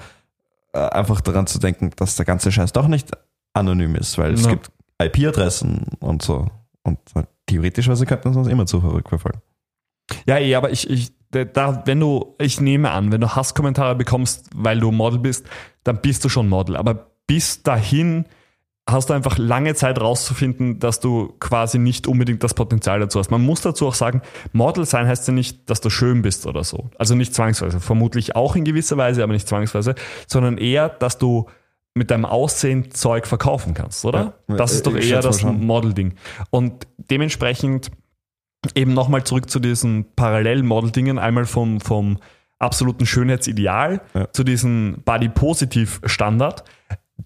äh, einfach daran zu denken, dass der ganze Scheiß doch nicht anonym ist, weil es Ja. gibt IP-Adressen und so. Und äh, theoretischweise könnten wir uns immer zu verrückt verfolgen. Ja, eh, aber ich, ich, da, wenn du, ich nehme an, wenn du Hasskommentare bekommst, weil du Model bist, dann bist du schon Model. Aber bis dahin hast du einfach lange Zeit rauszufinden, dass du quasi nicht unbedingt das Potenzial dazu hast. Man muss dazu auch sagen, Model sein heißt ja nicht, dass du schön bist oder so. Also nicht zwangsweise. Vermutlich auch in gewisser Weise, aber nicht zwangsweise, sondern eher, dass du mit deinem Aussehen Zeug verkaufen kannst, oder? Ja, das ist doch eher das. Model-Ding. Und dementsprechend eben nochmal zurück zu diesen Parallel-Model-Dingen, einmal vom, vom absoluten Schönheitsideal Ja. zu diesem Body-Positiv-Standard.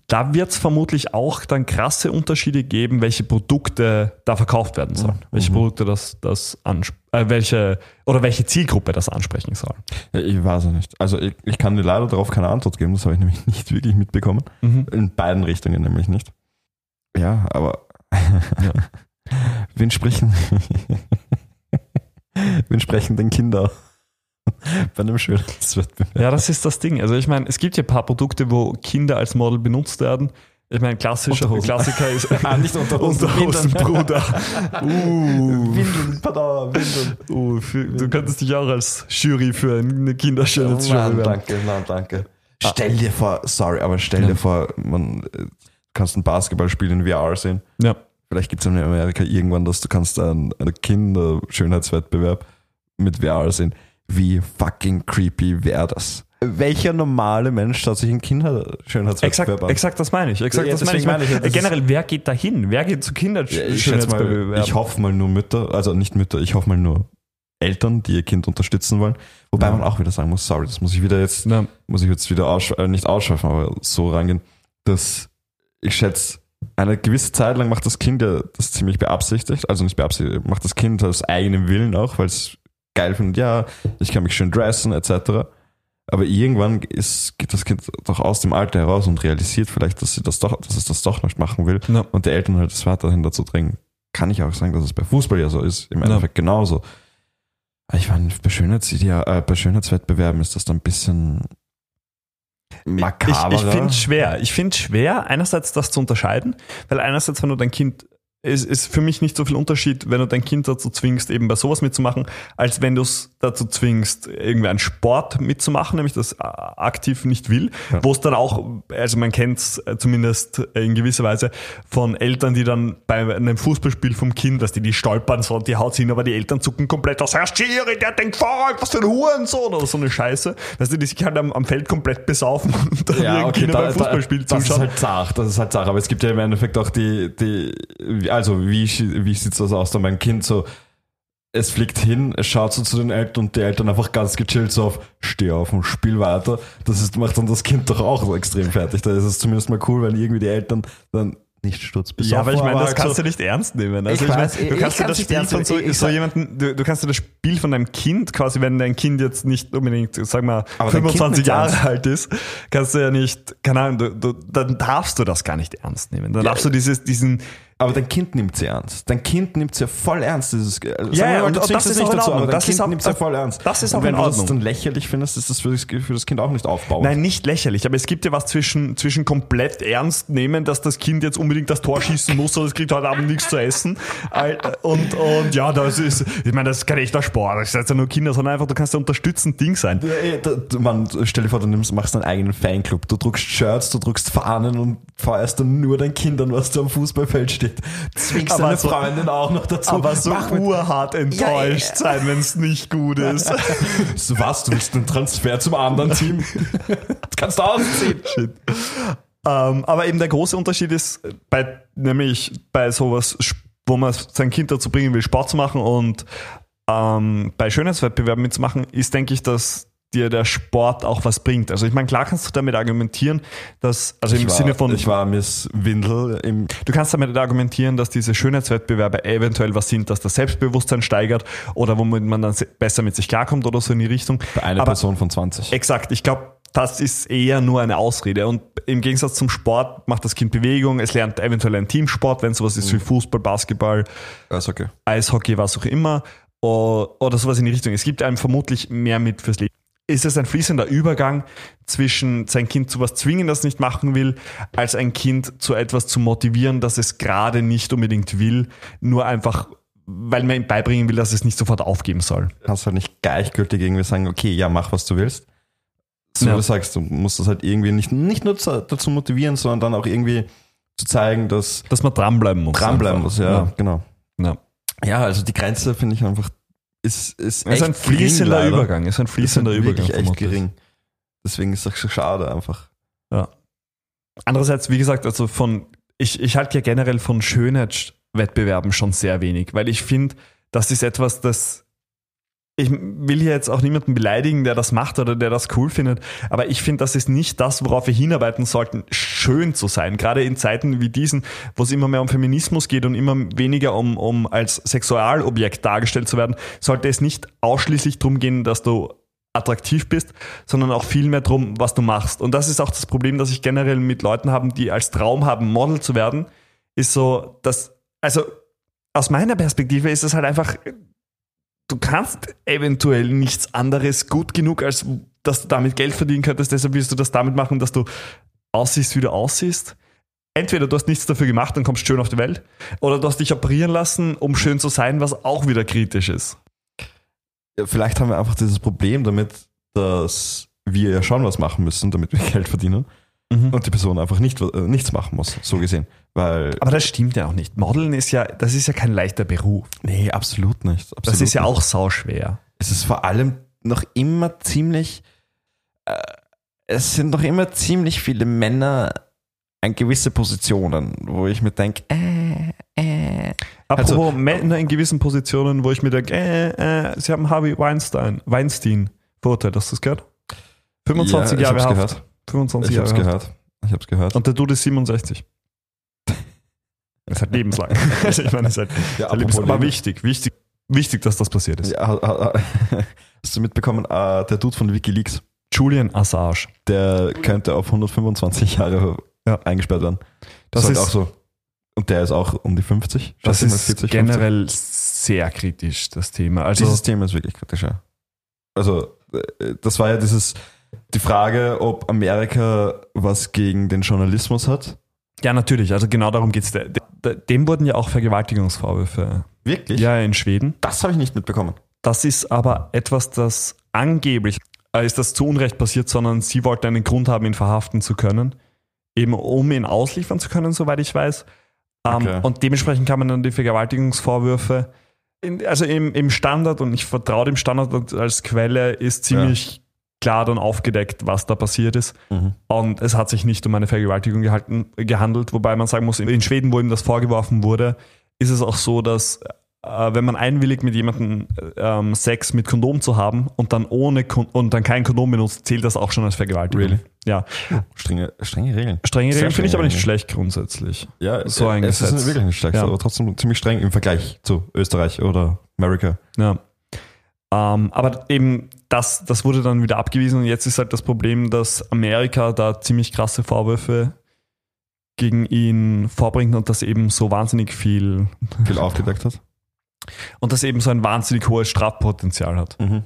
Da wird es vermutlich auch dann krasse Unterschiede geben, welche Produkte da verkauft werden sollen. Welche Produkte das, das äh, welche oder welche Zielgruppe das ansprechen soll. Ja, Ich weiß es nicht. Also ich, ich kann dir leider darauf keine Antwort geben, das habe ich nämlich nicht wirklich mitbekommen. Mhm. In beiden Richtungen nämlich nicht. Ja, aber wen sprechen? wen sprechen denn Kinder bei einem Schönheitswettbewerb? Ja, das ist das Ding. Also ich meine, es gibt ja ein paar Produkte, wo Kinder als Model benutzt werden. Ich meine, klassischer Unterhosen. Klassiker ist Ah, nicht Unterhosen, Unterhosenbruder. Uh, Windeln, pardon, Windeln. uh, für, du könntest dich auch als Jury für eine Kinderschönheitsjury Nein, werden. danke, nein, danke. Stell dir vor, sorry, aber stell dir vor, man äh, du kannst ein Basketballspiel in VR sehen. Ja. Vielleicht gibt es in Amerika irgendwann, dass du kannst einen, einen Kinder-Schönheitswettbewerb mit VR sehen. Wie fucking creepy wäre das? Welcher normale Mensch schaut sich Exakt, Kinder-Schönheitswettbewerb an? exakt das meine ich. Exakt Ja, das meine ich. meine ich ja, ist- Generell, wer geht da hin? Wer geht zu Ja, ich Kinderschönheitswettbewerben? ich hoffe mal nur Mütter, also nicht Mütter, ich hoffe mal nur Eltern, die ihr Kind unterstützen wollen. Wobei man auch wieder sagen muss, sorry, das muss ich wieder jetzt muss ich jetzt wieder aussch äh, nicht ausschweifen, aber so rangehen, dass ich schätze, eine gewisse Zeit lang macht das Kind ja das ziemlich beabsichtigt, also nicht beabsichtigt, macht das Kind aus eigenem Willen auch, weil es geil findet, ja, ich kann mich schön dressen, etc. Aber irgendwann ist, geht das Kind doch aus dem Alter heraus und realisiert vielleicht, dass, sie das doch, dass es das doch nicht machen will Ja. und die Eltern halt das weiterhin dazu drängen. Kann ich auch sagen, dass es bei Fußball ja so ist, im Ja. Endeffekt genauso. Aber Ich meine, bei, Schönheitsideal, äh, bei Schönheitswettbewerben ist das dann ein bisschen makaberer. Ich, ich finde es schwer. Ich finde es schwer, einerseits das zu unterscheiden, weil einerseits, wenn du dein Kind, es ist für mich nicht so viel Unterschied, wenn du dein Kind dazu zwingst, eben bei sowas mitzumachen, als wenn du es dazu zwingst, irgendwie einen Sport mitzumachen, nämlich das äh, aktiv nicht will, Ja. wo es dann auch, also man kennt es zumindest in gewisser Weise von Eltern, die dann bei einem Fußballspiel vom Kind, dass die die stolpern so und die Haut hin, aber die Eltern zucken komplett aus, Herr Schiri, der denkt voll, was für ein Hurensohn oder so eine Scheiße. Weißt du, die sich halt am, am Feld komplett besaufen und dann ja, okay, Kindern da, beim Fußballspiel da, das ist zuschauen. halt zart, das ist halt zart, aber es gibt ja im Endeffekt auch die, die also wie, wie sieht das aus, da mein Kind so, es fliegt hin, es schaut so zu den Eltern und die Eltern einfach ganz gechillt so auf, steh auf und spiel weiter. Das ist, macht dann das Kind doch auch extrem fertig. Da ist es zumindest mal cool, wenn irgendwie die Eltern dann nicht Sturz Ja, aber ich meine, das halt kannst so, du nicht ernst nehmen. Also Ich ich, weiß, meine, du kannst dir das Spiel ernst von so, so jemanden, du, du kannst dir das Spiel von deinem Kind quasi, wenn dein Kind jetzt nicht unbedingt, sag mal, Aber dein Kind 25 nicht Jahre alt ist, kannst du ja nicht, keine Ahnung, du, du, dann darfst du das gar nicht ernst nehmen. Dann Ja, darfst du dieses, diesen, Aber dein Kind nimmt sie ernst. Dein Kind nimmt sie ja voll ernst. Dieses, äh, sagen Ja, ja, und- und das ist auch in dazu, Ordnung. aber dein Das Kind ist auch- nimmt es ja voll ernst. das ist Und auch wenn in du das Ordnung. dann lächerlich findest, ist das für das, für das Kind auch nicht aufbauend. Nein, nicht lächerlich, aber es gibt ja was zwischen, zwischen komplett ernst nehmen, dass das Kind jetzt unbedingt das Tor schießen muss oder es kriegt heute Abend nichts zu essen. All- Und, und ja, das ist, ich meine, das ist kein echter Sport, das ist ja nur Kinder, sondern einfach, du kannst ja unterstützend Ding sein. Man, stell dir vor, du nimmst, machst deinen eigenen Fanclub. Du druckst Shirts, du druckst Fahnen und feierst dann nur dein Kindern, was da am Fußballfeld steht. Zwingst Aber deine so- Freundin auch noch dazu. Aber so Mach urhart enttäuscht Ja, sein, wenn es nicht gut ist. So was, du willst einen Transfer zum anderen Team? Das kannst du ausziehen. Shit. Ähm, aber eben der große Unterschied ist bei, nämlich bei sowas, wo man sein Kind dazu bringen will, Sport zu machen und ähm, bei Schönheitswettbewerben mitzumachen, ist, denke ich, dass dir der Sport auch was bringt. Also ich meine, klar kannst du damit argumentieren, dass, also im war, Sinne von, ich war Miss Windel im du kannst damit argumentieren, dass diese Schönheitswettbewerbe eventuell was sind, dass das Selbstbewusstsein steigert oder womit man dann se- besser mit sich klarkommt oder so in die Richtung. bei einer Aber- Person von 20. Exakt, ich glaube, das ist eher nur eine Ausrede. Und im Gegensatz zum Sport macht das Kind Bewegung, es lernt eventuell einen Teamsport, wenn sowas ist wie Fußball, Basketball, okay. Eishockey, was auch immer, oder sowas in die Richtung. Es gibt einem vermutlich mehr mit fürs Leben. Ist es ein fließender Übergang zwischen sein Kind zu was zwingen, das nicht machen will, als ein Kind zu etwas zu motivieren, das es gerade nicht unbedingt will, nur einfach, weil man ihm beibringen will, dass es nicht sofort aufgeben soll. kannst halt nicht gleichgültig irgendwie sagen, okay, ja, mach, was du willst. So Ja. du sagst, du musst das halt irgendwie nicht, nicht nur zu- dazu motivieren, sondern dann auch irgendwie zu zeigen, dass Dass man dranbleiben muss. dranbleiben einfach. muss. Ja, genau. ja. Ja, also die Grenze finde ich einfach, ist, ist Es ist ein echt gering, fließender leider. Übergang. Es ist ein Ist fließender halt Übergang. wirklich echt gering. Deswegen ist das so schade einfach. Andererseits, wie gesagt, also von, ich, ich halte ja generell von Schönheitswettbewerben schon sehr wenig, weil ich finde, das ist etwas, das ich will hier jetzt auch niemanden beleidigen, der das macht oder der das cool findet, aber ich finde, das ist nicht das, worauf wir hinarbeiten sollten, schön zu sein. Gerade in Zeiten wie diesen, wo es immer mehr um Feminismus geht und immer weniger um, um als Sexualobjekt dargestellt zu werden, sollte es nicht ausschließlich darum gehen, dass du attraktiv bist, sondern auch viel mehr darum, was du machst. Und das ist auch das Problem, das ich generell mit Leuten habe, die als Traum haben, Model zu werden, ist so, dass, also aus meiner Perspektive ist es halt einfach, du kannst eventuell nichts anderes gut genug, als dass du damit Geld verdienen könntest. Deshalb willst du das damit machen, dass du aussiehst, wie du aussiehst. Entweder du hast nichts dafür gemacht und kommst schön auf die Welt, oder du hast dich operieren lassen, um schön zu sein, was auch wieder kritisch ist. Ja, Vielleicht haben wir einfach dieses Problem damit, dass wir ja schon was machen müssen, damit wir Geld verdienen. Und die Person einfach nicht, äh, nichts machen muss, so gesehen. Weil, Aber das stimmt ja auch nicht. Modeln ist ja, das ist ja kein leichter Beruf. nee, absolut nicht. Absolut Das ist ja nicht. auch sauschwer. es ist vor allem noch immer ziemlich, äh, es sind noch immer ziemlich viele Männer an gewisse Positionen, wo ich mir denke, äh, äh. Apropos Männer in gewissen Positionen, wo ich mir denke, äh, äh, sie haben Harvey Weinstein, Weinstein verurteilt, hast du das gehört? 25 Ja, ich Jahre hab's Haft. gehört. 25 Ich Jahre hab's Haft. gehört. Ich hab's gehört. Und der Dude ist 67. Das ist halt lebenslang. Also ich meine, das ist halt, Ja, halt Aber wichtig, wichtig, wichtig, dass das passiert ist. Ja, ha- ha- hast du mitbekommen, äh, der Dude von Wikileaks, Julian Assange. der könnte auf 125 Jahre Ja. eingesperrt werden. Das Das, ist ist- auch so. Und der ist auch um die 50. Das ich ist 40, 50. generell sehr kritisch, das Thema. Also, Dieses Thema ist wirklich kritisch, ja. Also, äh, das war ja dieses, die Frage, ob Amerika was gegen den Journalismus hat. ja, natürlich. Also genau darum. Der- der- Dem wurden ja auch Vergewaltigungsvorwürfe. Wirklich? Ja, in Schweden. Das habe ich nicht mitbekommen. Das ist aber etwas, das angeblich äh, ist das zu Unrecht passiert, sondern sie wollten einen Grund haben, ihn verhaften zu können, eben um ihn ausliefern zu können, soweit ich weiß. Ähm, Okay. Und dementsprechend kann man dann die Vergewaltigungsvorwürfe, in, also im, im Standard, und ich vertraue dem Standard als Quelle, ist ziemlich klar dann aufgedeckt, was da passiert ist. Mhm. Und es hat sich nicht um eine Vergewaltigung gehalten, gehandelt, wobei man sagen muss, in Schweden, wo ihm das vorgeworfen wurde, ist es auch so, dass äh, wenn man einwilligt, mit jemandem ähm, Sex mit Kondom zu haben und dann ohne Kon und dann kein Kondom benutzt, zählt das auch schon als Vergewaltigung. Really? Ja. Strenge, strenge Regeln. Strenge Regeln finde ich aber nicht schlecht grundsätzlich. Ja, So ein es Gesetz. ist wirklich nicht schlecht, Ja. aber trotzdem ziemlich streng im Vergleich zu Österreich oder Amerika. Ja. Ähm, aber eben das, das wurde dann wieder abgewiesen und jetzt ist halt das Problem, dass Amerika da ziemlich krasse Vorwürfe gegen ihn vorbringt und das eben so wahnsinnig viel Viel aufgedeckt hat. und das eben so ein wahnsinnig hohes Strafpotenzial hat. Mhm.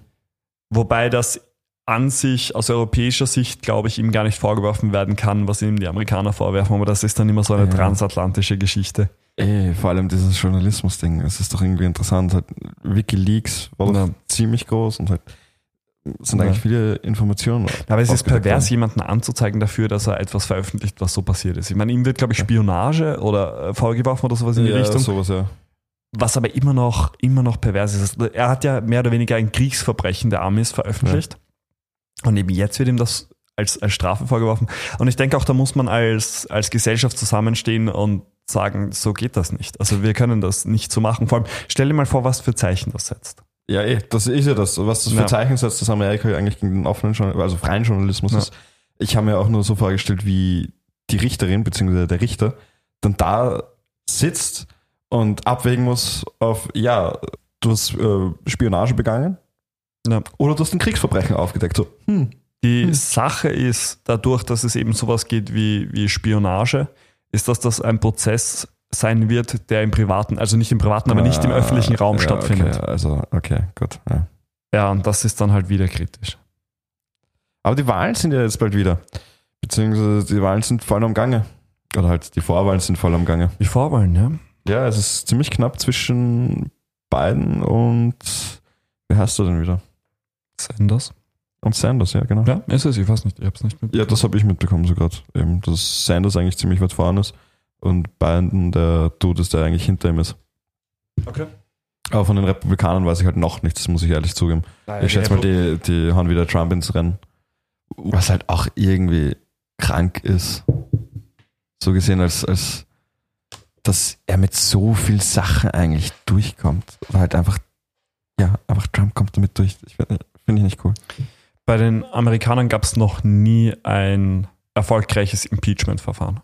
Wobei das an sich aus europäischer Sicht, glaube ich, ihm gar nicht vorgeworfen werden kann, was ihm die Amerikaner vorwerfen, aber das ist dann immer so eine Ja. transatlantische Geschichte. Ey, vor allem dieses Journalismus-Ding. Es ist doch irgendwie interessant. Halt, Wikileaks war Ja. ziemlich groß und halt sind Ja. eigentlich viele Informationen. Aber es ist pervers, jemanden anzuzeigen dafür, dass er etwas veröffentlicht, was so passiert ist. Ich meine, ihm wird, glaube ich, Spionage oder äh, vorgeworfen oder sowas in die ja, Richtung, sowas, ja. was aber immer noch, immer noch pervers ist. Er hat ja mehr oder weniger ein Kriegsverbrechen der Amis veröffentlicht. Und eben jetzt wird ihm das als, als Strafe vorgeworfen. Und ich denke auch, da muss man als, als Gesellschaft zusammenstehen und sagen, so geht das nicht. Also wir können das nicht so machen. Vor allem, stell dir mal vor, was für Zeichen das setzt. Ja, eh, das ist ja das. Was das für Ja. Zeichen setzt, dass Amerika eigentlich gegen den offenen also freien Journalismus Ja. ist. Ich habe mir auch nur so vorgestellt, wie die Richterin bzw. der Richter dann da sitzt und abwägen muss auf, ja, du hast äh, Spionage begangen Ja. oder du hast ein Kriegsverbrechen aufgedeckt. So, hm, Die Hm. Sache ist, dadurch, dass es eben sowas geht wie, wie Spionage, ist, dass das ein Prozess sein wird, der im privaten, also nicht im privaten, aber nicht im Ah, öffentlichen Raum ja, stattfindet. Okay, also, okay, gut. Ja. Ja, und das ist dann halt wieder kritisch. Aber die Wahlen sind ja jetzt bald wieder. Beziehungsweise die Wahlen sind voll am Gange. Oder halt die Vorwahlen sind voll am Gange. Die Vorwahlen, ja. Ja, es ist ziemlich knapp zwischen Biden und wie heißt er denn wieder? Sanders. Und Sanders, ja, genau. Ja, ist es, ich weiß nicht, ich habe es nicht mit. Ja, das habe ich mitbekommen so gerade. Eben, dass Sanders eigentlich ziemlich weit vorne ist und Biden der Dude ist, der eigentlich hinter ihm ist. Okay. Aber von den Republikanern weiß ich halt noch nichts, das muss ich ehrlich zugeben. Ich schätze mal, die, die hauen wieder Trump ins Rennen. Was halt auch irgendwie krank ist. So gesehen, als, als dass er mit so viel Sachen eigentlich durchkommt. Oder halt einfach, ja, einfach Trump kommt damit durch. Finde ich nicht cool. Bei den Amerikanern gab es noch nie ein erfolgreiches Impeachment-Verfahren.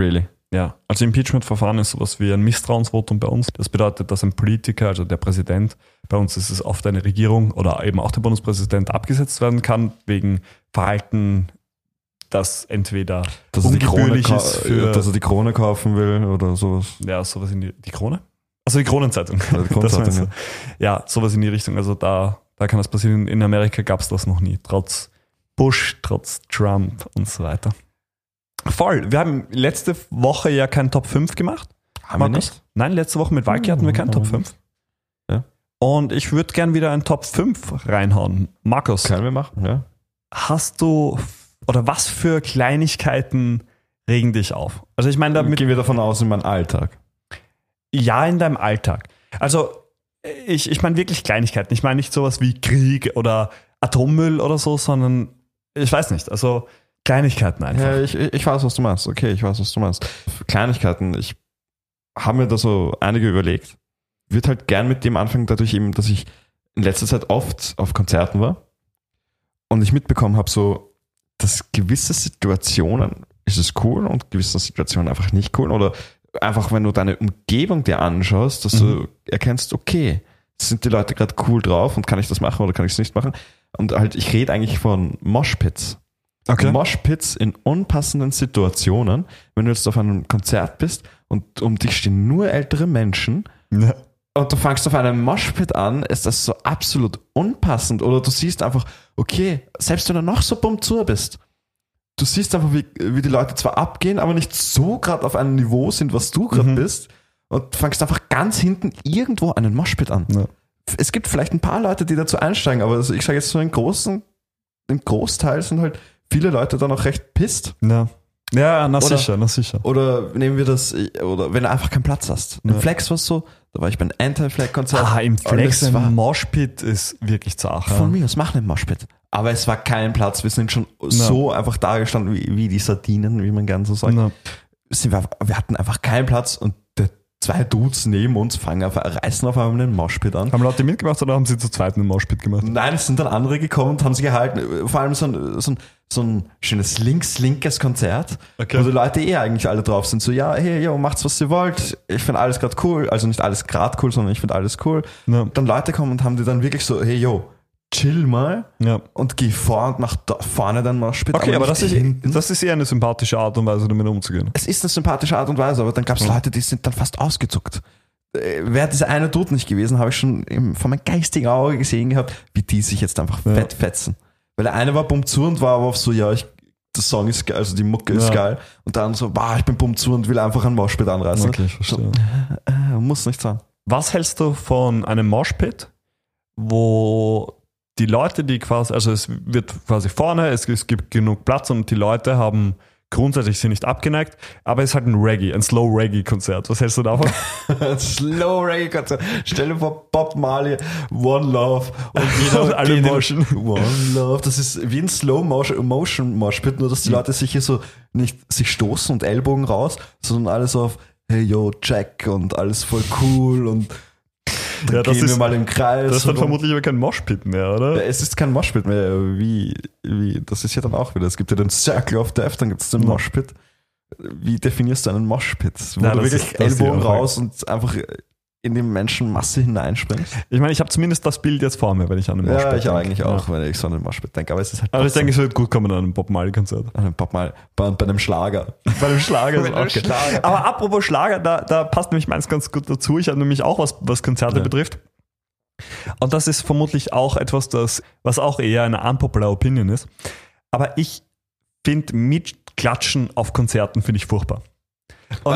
Really? Ja, also Impeachment-Verfahren ist sowas wie ein Misstrauensvotum bei uns. Das bedeutet, dass ein Politiker, also der Präsident, bei uns ist es oft eine Regierung oder eben auch der Bundespräsident abgesetzt werden kann wegen Verhalten, das entweder Dass er, die Krone, ungebührlich ist für dass er die Krone kaufen will oder sowas. ja, sowas in die, die Krone? Also die Kronenzeitung. Ja, die Kronenzeitung, du? ja, sowas in die Richtung. Also da, da kann das passieren. In Amerika gab es das noch nie. Trotz Bush, trotz Trump und so weiter. Voll. Wir haben letzte Woche ja kein Top 5 gemacht. Haben wir Markus? nicht? Nein, letzte Woche mit Valky hatten wir keinen Top oh. 5. Ja. Und ich würde gern wieder ein Top 5 reinhauen. Markus, Können wir machen, ja. hast du oder was für Kleinigkeiten regen dich auf? Also ich meine Damit gehen wir davon aus in meinen Alltag. Ja, in deinem Alltag. Also, ich, ich meine wirklich Kleinigkeiten. Ich meine nicht sowas wie Krieg oder Atommüll oder so, sondern ich weiß nicht. Also Kleinigkeiten einfach. Ja, ich, ich weiß, was du meinst. Okay, ich weiß, was du meinst. Kleinigkeiten. Ich habe mir da so einige überlegt. Würde halt gern mit dem anfangen, dadurch eben, dass ich in letzter Zeit oft auf Konzerten war und ich mitbekommen habe, so, dass gewisse Situationen ist es cool und gewisse Situationen einfach nicht cool. Oder einfach, wenn du deine Umgebung dir anschaust, dass du erkennst, okay, sind die Leute gerade cool drauf und kann ich das machen oder kann ich es nicht machen? Und halt, ich rede eigentlich von Moshpits. Moshpits in unpassenden Situationen, wenn du jetzt auf einem Konzert bist und um dich stehen nur ältere Menschen Ja. und du fangst auf einem Moshpit an, ist das so absolut unpassend oder du siehst einfach, okay, selbst wenn du noch so bumm zu bist, du siehst einfach, wie, wie die Leute zwar abgehen, aber nicht so gerade auf einem Niveau sind, was du gerade Mhm. bist und fangst einfach ganz hinten irgendwo einen Moshpit an. Ja. Es gibt vielleicht ein paar Leute, die dazu einsteigen, aber also ich sage jetzt so einen großen, im Großteil sind halt viele Leute da noch recht pisst. Ja, ja na Oder- sicher, na sicher. Oder nehmen wir das, oder wenn du einfach keinen Platz hast. Im Ja. Flex war es so, da war ich beim Anti-Flag-Konzert. Ah, im Flex war Moshpit ist wirklich zart. von mir aus, mach einen Moshpit. Aber es war kein Platz, wir sind schon so einfach da gestanden, wie, wie die Sardinen, wie man gern so sagt. Sind wir, wir hatten einfach keinen Platz und der zwei Dudes neben uns fangen auf, reißen auf einmal einen Moshpit an. Haben Leute mitgemacht oder haben sie zu zweit einen Moshpit gemacht? Nein, es sind dann andere gekommen und haben sie gehalten. Vor allem so ein, so ein, so ein schönes links-linkes Konzert, Okay. wo die Leute eh eigentlich alle drauf sind. So, ja, hey, yo, macht's, was ihr wollt. Ich finde alles gerade cool. Also nicht alles gerade cool, sondern ich finde alles cool. Ja. Dann Leute kommen und haben die dann wirklich so, hey, yo, chill mal Ja. und geh vor und mach da vorne dann mal später. Okay, aber das ist, hinten. das ist eher eine sympathische Art und Weise, damit umzugehen. es ist eine sympathische Art und Weise, aber dann gab es Leute, die sind dann fast ausgezuckt. Äh, Wäre dieser eine Dude nicht gewesen, habe ich schon im, von meinem geistigen Auge gesehen gehabt, wie die sich jetzt einfach Ja. fett fetzen. Weil der eine war bumm zu und war aber auf so, ja, ich, der Song ist geil, also die Mucke ist Ja. geil. Und dann so, bah, ich bin bumm zu und will einfach ein Moshpit anreißen. Okay, ich verstehe. Äh, muss nicht sein. Was hältst du von einem Moshpit, wo die Leute, die quasi, also es wird quasi vorne, es, es gibt genug Platz und die Leute haben grundsätzlich sind nicht abgeneigt, aber es ist halt ein Reggae, ein Slow Reggae Konzert. Was hältst du davon? Slow Reggae Konzert. Stell dir vor, Bob Marley, One Love und jeder Und alle Motion. One Love. Das ist wie ein Slow Motion, Motion Moshpit, nur dass die Leute sich hier so nicht sich stoßen und Ellbogen raus, sondern alles auf Hey yo, Jack und alles voll cool und dann Ja, das gehen wir ist- mal im Kreis. Das ist dann vermutlich aber kein Moshpit mehr, oder? Ja, es ist kein Moshpit mehr. Wie, wie, das ist ja dann auch wieder. Es gibt ja den Circle of Death, dann gibt es den. Moshpit. Wie definierst du einen Moshpit? Wo Ja, du wirklich ist- Ellbogen raus und einfach in die Menschenmasse hineinspringst? Ich meine, ich habe zumindest das Bild jetzt vor mir, wenn ich an einen Moshpit Ja, ich denke. eigentlich Ja. auch, wenn ich so an den Moshpit denke. Aber es ist halt Aber ich denke, es wird gut kommen an einem Bob Marley Konzert. an einem Pop mal bei, bei einem Schlager. Bei dem Schlager. Bei geil. Schlager. Aber apropos Schlager, da, da passt nämlich meins ganz gut dazu. Ich habe nämlich auch was, was Konzerte Ja. betrifft. Und das ist vermutlich auch etwas, das, was auch eher eine unpopular Opinion ist. Aber ich finde Mitklatschen auf Konzerten finde ich furchtbar. Und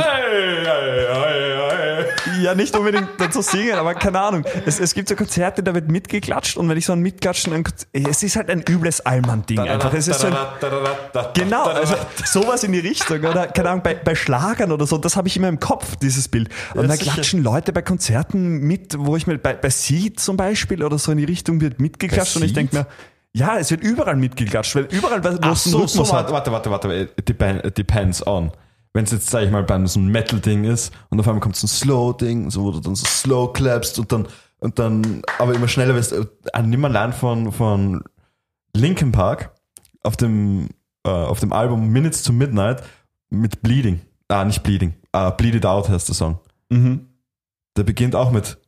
ja, nicht unbedingt dazu singen, aber keine Ahnung. Es, es gibt so Konzerte, da wird mitgeklatscht und wenn ich so ein Mitklatschen, ein es ist halt ein übles Allmann-Ding einfach. Es ist so ein, Genau, also sowas in die Richtung. Oder keine Ahnung, bei, bei Schlagern oder so, das habe ich immer im Kopf, dieses Bild. Und Ja, da klatschen Leute bei Konzerten mit, wo ich mir, bei, bei Seed zum Beispiel oder so in die Richtung wird mitgeklatscht und ich denke mir, ja, es wird überall mitgeklatscht, weil überall, wo es einen so, Rhythmus so, hat. warte, warte, warte, warte. Depends on. Wenn es jetzt, sag ich mal, bei so einem Metal-Ding ist und auf einmal kommt so ein Slow-Ding, so, wo du dann so slow clapst und dann, und dann, aber immer schneller wirst. Äh, nimm mal an von, von Linkin Park auf dem, äh, auf dem Album Minutes to Midnight mit Bleeding. Ah, nicht Bleeding. Ah, Bleed It Out heißt der Song. Mhm. Der beginnt auch mit.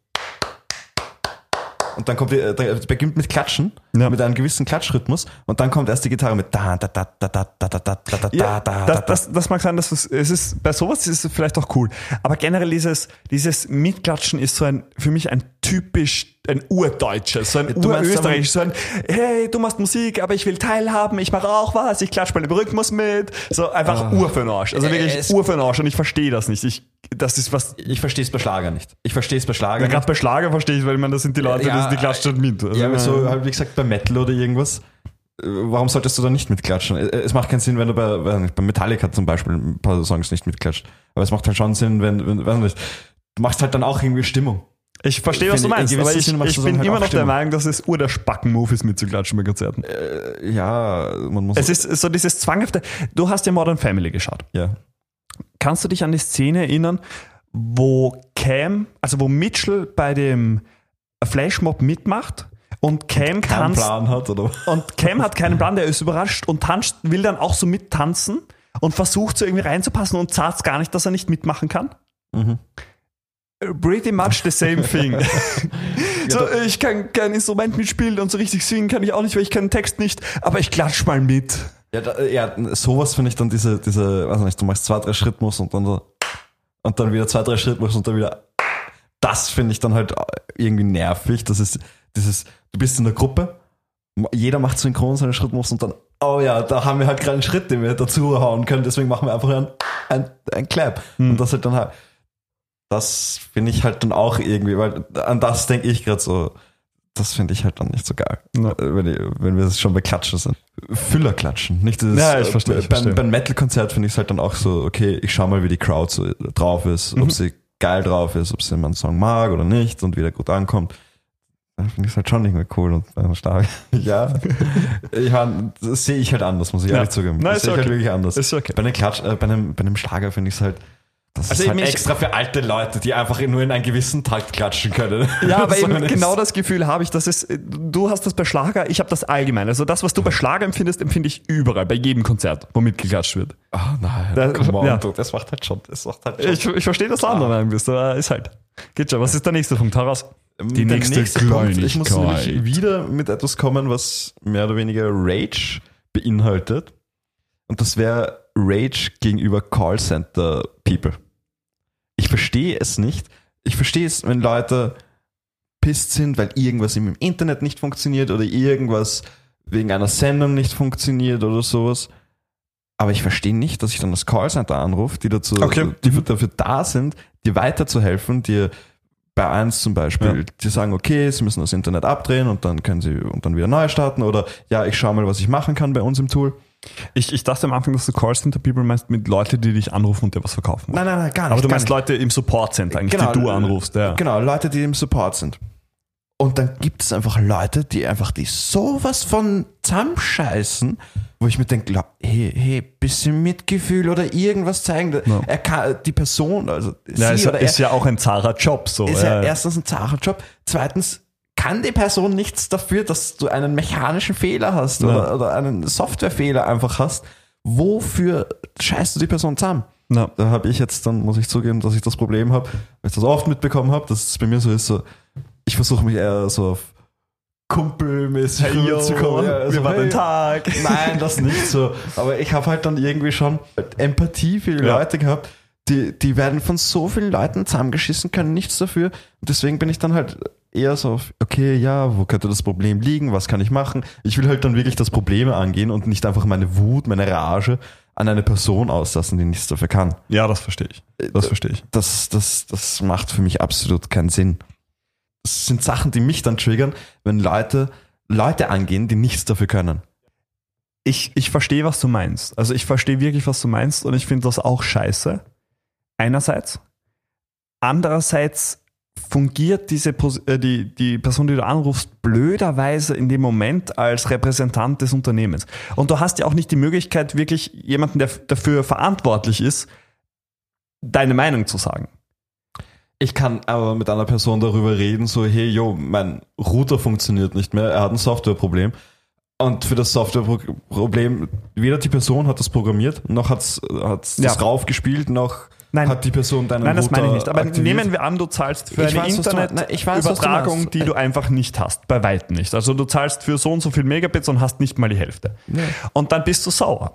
Und dann kommt die, äh, der beginnt mit Klatschen, Ja. mit einem gewissen Klatschrhythmus und dann kommt erst die Gitarre mit da da da da da da da da da da Ja, da da das, das, mag sein, dass es, es ist, bei sowas ist es vielleicht auch cool. Aber generell dieses, dieses Mitklatschen ist so ein, für mich ein typisch, ein urdeutsches, so ein Du urösterreichisches, so ein, hey, du machst Musik, aber ich will teilhaben, ich mache auch was, ich klatsche bei dem Rhythmus mit. So einfach Ur für den Arsch. Also Äh, wirklich es- Ur für den Arsch und ich verstehe das nicht. Ich, das ist was, Ich verstehe es bei Schlager nicht. Ich verstehe es bei Schlager ja, gerade bei Schlager verstehe ich, weil ich meine, das sind die Leute, Ja, die, klatschen halt mit. Also, Ja, aber so halt wie gesagt bei Metal oder irgendwas. äh, Warum solltest du da nicht mitklatschen? Äh, Es macht keinen Sinn, wenn du bei, bei Metallica zum Beispiel ein paar Songs nicht mitklatscht. Aber es macht halt schon Sinn, wenn, wenn weiß nicht, du machst halt dann auch irgendwie Stimmung. Ich verstehe, was du ich, meinst, in aber ich, ich bin halt immer noch der. Meinung, dass es ur der Spacken-Move ist, mitzuklatschen bei Konzerten. Äh, ja, man muss. Es ist so dieses zwanghafte. Du hast ja Modern Family geschaut. ja. Kannst du dich an die Szene erinnern, wo Cam, also wo Mitchell bei dem Flashmob mitmacht und Cam keinen tanzt Plan hat, oder? und Cam hat keinen Plan, der ist überrascht und tanzt, will dann auch so mittanzen und versucht so irgendwie reinzupassen und zahlt gar nicht, dass er nicht mitmachen kann. Mhm. Pretty much the same thing. so, ich kann kein Instrument mitspielen und so richtig singen kann ich auch nicht, weil ich keinen Text nicht, aber ich klatsch mal mit. Ja, da, ja sowas finde ich dann diese, diese, weiß nicht, du machst zwei, drei Schrittmus und dann so, und dann wieder zwei, drei Schrittmus und dann wieder. Das finde ich dann halt irgendwie nervig. Das ist dieses, du bist in der Gruppe, jeder macht synchron seine Schrittmus und dann, oh ja, da haben wir halt gerade einen Schritt, den wir dazu hauen können, deswegen machen wir einfach ein, ein, ein Clap. Und das halt dann halt, das finde ich halt dann auch irgendwie, weil an das denke ich gerade so, das finde ich halt dann nicht so geil. Ja. Äh, Wenn, ich, wenn wir schon bei Klatschen sind. Füller klatschen, nicht dieses. Ja, ich verstehe, ich Beim, verstehe. beim Metal-Konzert finde ich es halt dann auch so, okay, ich schau mal, wie die Crowd so drauf ist, Mhm. ob sie geil drauf ist, ob sie meinen Song mag oder nicht und wie der gut ankommt. Dann finde ich es halt schon nicht mehr cool und äh, stark. ja. Ich meine, das sehe ich halt anders, muss ich Ja. ehrlich zugeben. Nein, das sehe ich halt okay. wirklich anders. Ist okay. Bei einem Klatsch, äh, bei einem, bei einem Schlager finde ich es halt, Das Also ist halt extra für alte Leute, die einfach nur in einen gewissen Takt klatschen können. Ja, aber eben ist- genau das Gefühl habe ich, dass es, du hast das bei Schlager, ich habe das allgemein. Also das, was du bei Schlager empfindest, empfinde ich überall, bei jedem Konzert, wo mitgeklatscht wird. Ah, nein, Da- come on, ja. du, das macht halt schon, das macht halt schon. Ich, ich verstehe, dass du anderer Meinung bist, aber ist halt. Geht schon. Was ist der nächste Punkt? Heraus. Die Der nächste Punkt, ich muss nämlich wieder mit etwas kommen, was mehr oder weniger Rage beinhaltet. Und das wäre Rage gegenüber Callcenter People. Ich verstehe es nicht. Ich verstehe es, wenn Leute pisst sind, weil irgendwas im Internet nicht funktioniert oder irgendwas wegen einer Sendung nicht funktioniert oder sowas. Aber ich verstehe nicht, dass ich dann das Callcenter anrufe, die dazu, Okay. die dafür da sind, dir weiterzuhelfen, dir bei eins zum Beispiel, Ja. die sagen, okay, sie müssen das Internet abdrehen und dann können sie und dann wieder neu starten oder ja, ich schaue mal, was ich machen kann bei uns im Tool. Ich, ich dachte am Anfang, dass du Callcenter People meinst mit Leuten, die dich anrufen und dir was verkaufen. wollen. Nein, nein, nein, gar nicht. aber du meinst nicht. Leute im Support Center eigentlich, Genau, die du anrufst. Ja. Genau, Leute, die im Support sind. Und dann gibt es einfach Leute, die einfach die sowas von zusammenscheißen, wo ich mir denke, hey, hey, bisschen Mitgefühl oder irgendwas zeigen. Ja. Er kann, die Person, also Ja, sie ist, oder ist er, ja auch ein zahrer Job. So. ist ja ja. erstens ein Zacherjob, zweitens kann die Person nichts dafür, dass du einen mechanischen Fehler hast Ja. oder, oder einen Softwarefehler einfach hast. Wofür scheißt du die Person zusammen? Ja. Da habe ich jetzt dann, muss ich zugeben, dass ich das Problem habe, weil ich das oft mitbekommen habe, dass es bei mir so ist, so, ich versuche mich eher so auf kumpelmäßig Hey, yo, rüberzukommen. Ja, wie also, war hey, Tag? Nein, das nicht so. Aber ich habe halt dann irgendwie schon Empathie für die Ja. Leute gehabt. Die, die werden von so vielen Leuten zusammengeschissen, können nichts dafür. Und deswegen bin ich dann halt eher so auf, okay, ja, wo könnte das Problem liegen? Was kann ich machen? Ich will halt dann wirklich das Problem angehen und nicht einfach meine Wut, meine Rage an eine Person auslassen, die nichts dafür kann. ja, das verstehe ich. Das verstehe ich. Das, das, das macht für mich absolut keinen Sinn. Das sind Sachen, die mich dann triggern, wenn Leute Leute angehen, die nichts dafür können. Ich, ich verstehe, was du meinst. Also ich verstehe wirklich, was du meinst und ich finde das auch scheiße. Einerseits. Andererseits fungiert diese äh, die, die Person, die du anrufst, blöderweise in dem Moment als Repräsentant des Unternehmens. Und du hast ja auch nicht die Möglichkeit, wirklich jemanden, der dafür verantwortlich ist, deine Meinung zu sagen. Ich kann aber mit einer Person darüber reden, so, hey, yo, mein Router funktioniert nicht mehr, er hat ein Softwareproblem. Und für das Softwareproblem, weder die Person hat das programmiert, noch hat's, hat's Ja. das raufgespielt, noch Nein. hat die Person deinen Nein, das Router meine ich nicht. Aber aktiviert. nehmen wir an, du zahlst für Ich eine Internetübertragung, die du einfach nicht hast. Bei weitem nicht. Also du zahlst für so und so viel Megabits und hast nicht mal die Hälfte. Und dann bist du sauer.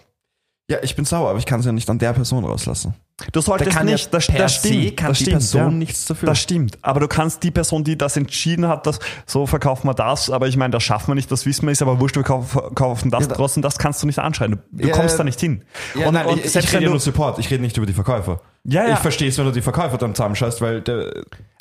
Ja, ich bin sauer, aber ich kann es ja nicht an der Person rauslassen. Du solltest Da kann ja nicht, das, per das stimmt, kann das die stimmt, Person ja. nichts dafür. Das stimmt. Aber du kannst die Person, die das entschieden hat, dass so verkaufen wir das, aber ich meine, das schaffen wir nicht, das wissen wir, ist aber wurscht, wir kaufen, kaufen das Ja, trotzdem, das kannst du nicht anschreien. Du, du Ja, kommst da nicht hin. Ja, und, nein, und ich, ich selbst rede wenn du, nur Support, ich rede nicht über die Verkäufer. Ja, ja. Ich verstehe es, wenn du die Verkäufer dann zusammenscheißt, weil der,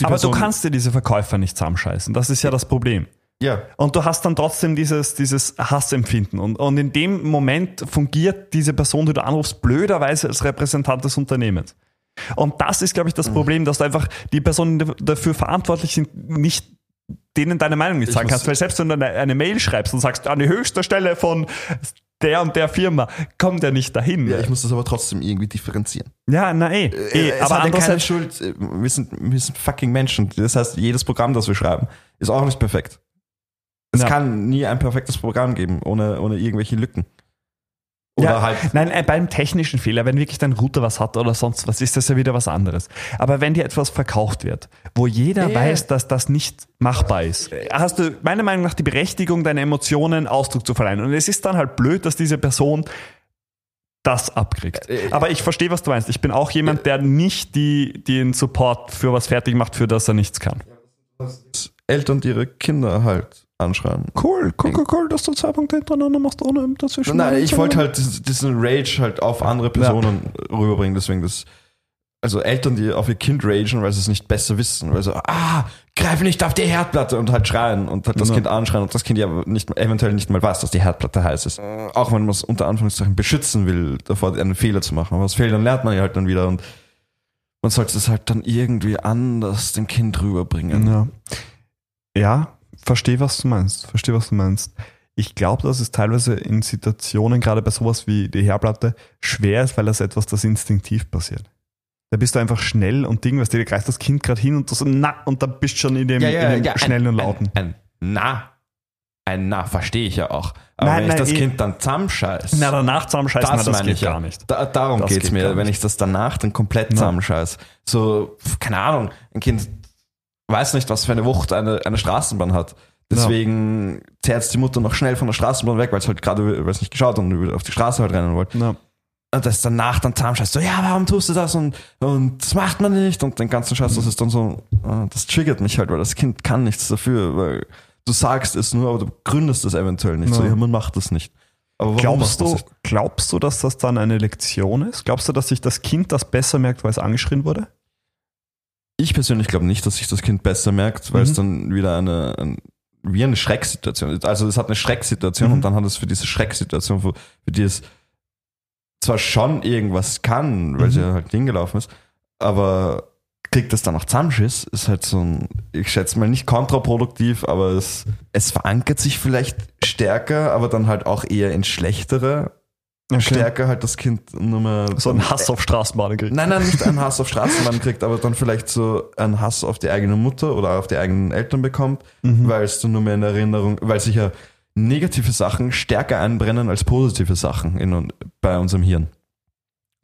aber Person, du kannst dir diese Verkäufer nicht zusammenscheißen. Das ist ja das Problem. Ja, Und du hast dann trotzdem dieses, dieses Hassempfinden. Und, und in dem Moment fungiert diese Person, die du anrufst, blöderweise als Repräsentant des Unternehmens. Und das ist, glaube ich, Mhm. das Problem, dass du einfach die Personen, die dafür verantwortlich sind, nicht denen deine Meinung nicht Ich sagen kannst. Weil selbst wenn du eine, eine Mail schreibst und sagst, an die höchste Stelle von der und der Firma, kommt er nicht dahin. ja, ich muss das aber trotzdem irgendwie differenzieren. Ja, na eh. eh es aber hat ja keine Schuld. Wir sind, wir sind fucking Menschen. Das heißt, jedes Programm, das wir schreiben, ist auch nicht perfekt. Es Ja. kann nie ein perfektes Programm geben, ohne, ohne irgendwelche Lücken. Oder ja, halt. Nein, äh, beim technischen Fehler, wenn wirklich dein Router was hat oder sonst was, ist das ja wieder was anderes. Aber wenn dir etwas verkauft wird, wo jeder Ja. weiß, dass das nicht machbar ist, äh, hast du meiner Meinung nach die Berechtigung, deine Emotionen Ausdruck zu verleihen. Und es ist dann halt blöd, dass diese Person das abkriegt. Äh, äh, Aber ich verstehe, was du meinst. Ich bin auch jemand, der nicht die, den Support für was fertig macht, für das er nichts kann. Eltern, die ihre Kinder halt anschreien. Cool, cool, cool, cool, dass du zwei Punkte hintereinander machst, ohne dazwischen. Nein, ich wollte halt diesen, Rage halt auf andere Personen rüberbringen, deswegen das. Also Eltern, die auf ihr Kind ragen, weil sie es nicht besser wissen, weil so, ah, greif nicht auf die Herdplatte und halt schreien und halt das Ja. Kind anschreien und das Kind ja nicht, eventuell nicht mal weiß, dass die Herdplatte heiß ist. Auch wenn man es unter Anführungszeichen beschützen will, davor einen Fehler zu machen. Aber aus Fehlern lernt man ja halt dann wieder und man sollte es halt dann irgendwie anders dem Kind rüberbringen. Ja. Ja, verstehe, was du meinst. Verstehe, was du meinst. Ich glaube, dass es teilweise in Situationen, gerade bei sowas wie die Herdplatte, schwer ist, weil das etwas, das instinktiv passiert. Da bist du einfach schnell und Ding, weißt du, da greift das Kind gerade hin und du so, na, und dann bist du schon in dem, in dem schnellen ein, und lauten. Ein, ein Na. Ein Na, verstehe ich ja auch. Aber Nein, wenn nein, ich das ich- Kind dann zusammenscheiß, Na, danach zusammenscheißen, das, na, das meine geht ich ja. gar nicht. Da, darum Das geht's geht mir, wenn ich das danach dann komplett zusammenscheiß. So, keine Ahnung, ein Kind weiß nicht, was für eine Wucht eine, eine Straßenbahn hat. Deswegen zerrt die Mutter noch schnell von der Straßenbahn weg, weil es halt gerade, weil es nicht geschaut und auf die Straße halt rennen wollte. Na, Und das danach dann zusammenscheißt, so, ja, warum tust du das und, und das macht man nicht und den ganzen Scheiß, das ist dann so, ah, das triggert mich halt, weil das Kind kann nichts dafür, weil du sagst es nur, aber du gründest es eventuell nicht. So, Ja. ja, man macht es nicht. Aber warum glaubst, du, glaubst du, dass das dann eine Lektion ist? Glaubst du, dass sich das Kind das besser merkt, weil es angeschrien wurde? Ich persönlich glaube nicht, dass sich das Kind besser merkt, weil Mhm. es dann wieder eine, ein, wie eine Schrecksituation ist. Also es hat eine Schrecksituation Mhm. und dann hat es für diese Schrecksituation, für, für die es zwar schon irgendwas kann, weil Mhm. sie halt hingelaufen ist, aber kriegt es dann noch Zusammenschiss, ist halt so ein, ich schätze mal nicht kontraproduktiv, aber es, es verankert sich vielleicht stärker, aber dann halt auch eher ins Schlechtere. Stärker halt das Kind nur mehr. So ein Hass auf Straßenbahnen kriegt. Nein, nein, nicht einen Hass auf Straßenbahn kriegt, aber dann vielleicht so einen Hass auf die eigene Mutter oder auf die eigenen Eltern bekommt, Mhm. weil es dann nur mehr in Erinnerung, weil sich ja negative Sachen stärker einbrennen als positive Sachen in, bei unserem Hirn.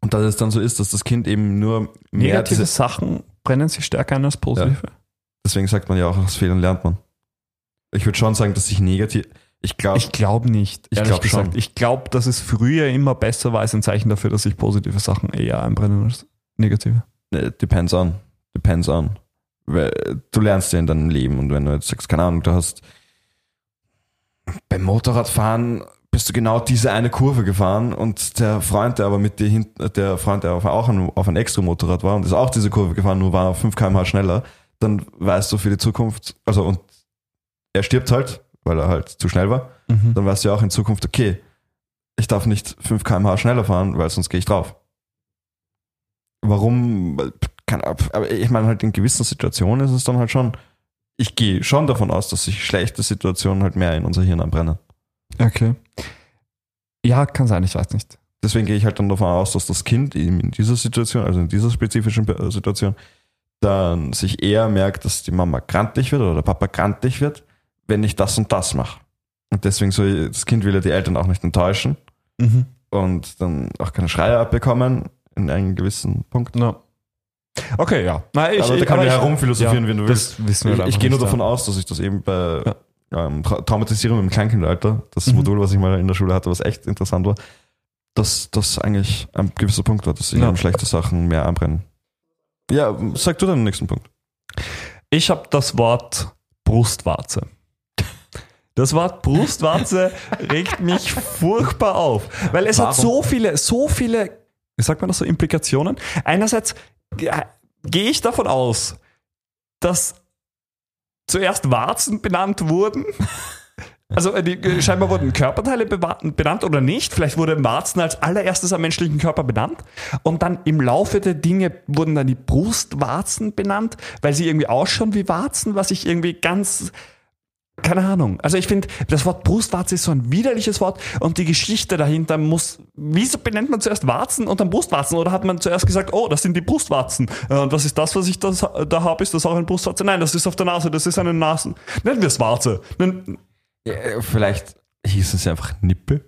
Und dass es dann so ist, dass das Kind eben nur mehr Negative diese, Sachen brennen sich stärker ein als positive. deswegen sagt man ja auch, aus Fehlern lernt man. Ich würde schon sagen, dass sich negativ, ich glaube, Ich glaube nicht. Ich glaub gesagt. schon. Ich glaube, dass es früher immer besser war, ist ein Zeichen dafür, dass sich positive Sachen eher einbrennen als negative. äh, depends on, depends on. Weil du lernst ja in deinem Leben und wenn du jetzt sagst, keine Ahnung, du hast beim Motorradfahren bist du genau diese eine Kurve gefahren und der Freund, der aber mit dir hinten, der Freund, der auch ein, auf ein extra Motorrad war und ist auch diese Kurve gefahren, nur war 5 km schneller, dann weißt du für die Zukunft, also und er stirbt halt, weil er halt zu schnell war, dann weißt du ja auch in Zukunft, okay, ich darf nicht 5 km schneller fahren, weil sonst gehe ich drauf. Warum? Kann, aber ich meine halt in gewissen Situationen ist es dann halt schon, ich gehe schon davon aus, dass sich schlechte Situationen halt mehr in unser Hirn anbrennen. Okay. Ja, kann sein, ich weiß nicht. Deswegen gehe ich halt dann davon aus, dass das Kind eben in dieser Situation, also in dieser spezifischen äh, Situation, dann sich eher merkt, dass die Mama grantig wird oder der Papa grantig wird, wenn ich das und das mache. Und deswegen soll das Kind will ja die Eltern auch nicht enttäuschen und dann auch keine Schreie abbekommen in einem gewissen Punkt. No. Okay, ja. Na, ich, aber da ich- kann man ich- ja herumphilosophieren, ja, wenn du willst. Ich, ich gehe nur davon ja. aus, dass ich das eben bei Ja. ähm, Tra Traumatisierung im Kleinkindalter, das Mhm. Modul, was ich mal in der Schule hatte, was echt interessant war, dass das eigentlich ein gewisser Punkt war, dass sich Ja. schlechte Sachen mehr anbrennen. Ja, sag du den nächsten Punkt. Ich habe das Wort Brustwarze. Das Wort Brustwarze regt mich furchtbar auf, weil es hat Warum? so viele, so viele, wie sagt man das so, Implikationen. Einerseits ge- gehe ich davon aus, dass zuerst Warzen benannt wurden. Also äh, die, scheinbar wurden Körperteile benannt oder nicht. Vielleicht wurde Warzen als allererstes am menschlichen Körper benannt. Und dann im Laufe der Dinge wurden dann die Brustwarzen benannt, weil sie irgendwie ausschauen wie Warzen, was ich irgendwie ganz... Keine Ahnung. Also ich finde, das Wort Brustwarze ist so ein widerliches Wort und die Geschichte dahinter muss... Wieso benennt man zuerst Warzen und dann Brustwarzen? Oder hat man zuerst gesagt, oh, das sind die Brustwarzen. Äh, Und was ist das, was ich das, da habe? Ist das auch eine Brustwarze? Nein, das ist auf der Nase, das ist eine Nasen... Nennen wir es Warze. Nen- Ja, vielleicht hieß es ja einfach Nippel.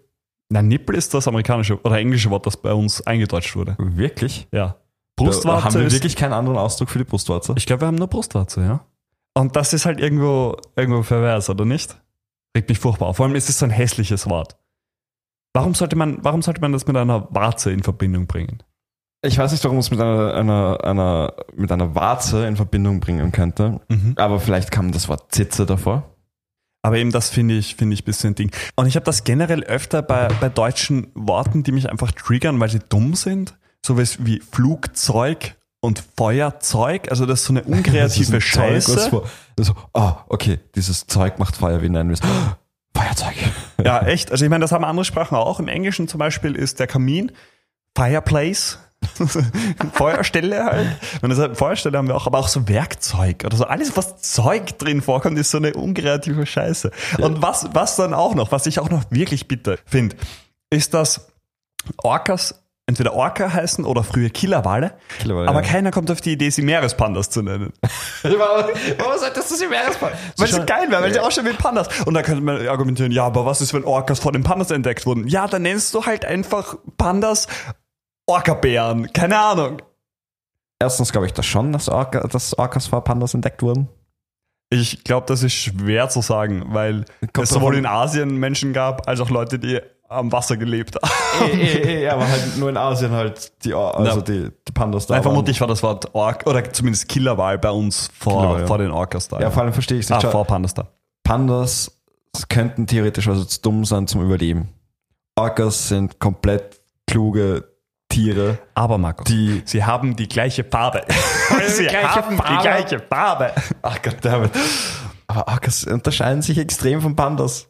Na, Nippel ist das amerikanische oder englische Wort, das bei uns eingedeutscht wurde. Wirklich? Ja. Da Brustwarze haben wir ist, wirklich keinen anderen Ausdruck für die Brustwarze? Ich glaube, wir haben nur Brustwarze, ja. Und das ist halt irgendwo, irgendwo pervers, oder nicht? Regt mich furchtbar auf. Vor allem ist es so ein hässliches Wort. Warum sollte man, warum sollte man das mit einer Warze in Verbindung bringen? Ich weiß nicht, warum es mit einer, einer, einer, mit einer Warze in Verbindung bringen könnte, aber vielleicht kam das Wort Zitze davor. Aber eben das finde ich, finde ich ein bisschen ein Ding. Und ich habe das generell öfter bei, bei deutschen Worten, die mich einfach triggern, weil sie dumm sind. Sowas wie Flugzeug und Feuerzeug. Also das ist so eine unkreative ein Zeug, Scheiße. vor- So, ah, okay, dieses Zeug macht Feuer, wie wir es? Feuerzeug. Ja, echt. Also ich meine, das haben andere Sprachen auch. Im Englischen zum Beispiel ist der Kamin Fireplace. Feuerstelle halt. Und das Feuerstelle haben wir auch, aber auch so Werkzeug oder so. Alles, was Zeug drin vorkommt, ist so eine unkreative Scheiße. Und was, was dann auch noch, was ich auch noch wirklich bitter finde, ist, dass Orcas entweder Orca heißen oder früher Killerwale. Killerwale, aber ja. keiner kommt auf die Idee, sie Meerespandas zu nennen. Warum solltest du sie mehr Weil sie geil wäre, weil sie ausschauen wie Pandas. Und da könnte man argumentieren, ja, aber was ist, wenn Orcas vor den Pandas entdeckt wurden? Ja, dann nennst du halt einfach Pandas Orca-Bären. Keine Ahnung. Erstens glaube ich das schon, dass, Orca, dass Orcas vor Pandas entdeckt wurden. Ich glaube, das ist schwer zu sagen, weil Kommt es sowohl in Asien Menschen gab, als auch Leute, die am Wasser gelebt. Eh, eh, eh, aber halt nur in Asien halt die, also Ja. die, die Pandas da Nein, vermutlich war das Wort Ork oder zumindest Killerwal bei uns vor, Killerwal, ja. vor den Orcas da. Ja, vor allem verstehe ich es nicht. ah, vor Pandas da. Pandas könnten theoretisch also zu dumm sein zum Überleben. Orcas sind komplett kluge Tiere, Aber Marco, die. sie haben die gleiche Farbe. sie gleiche haben die Farbe. gleiche Farbe. Ach Gott, damit. Aber Orcas unterscheiden sich extrem von Pandas.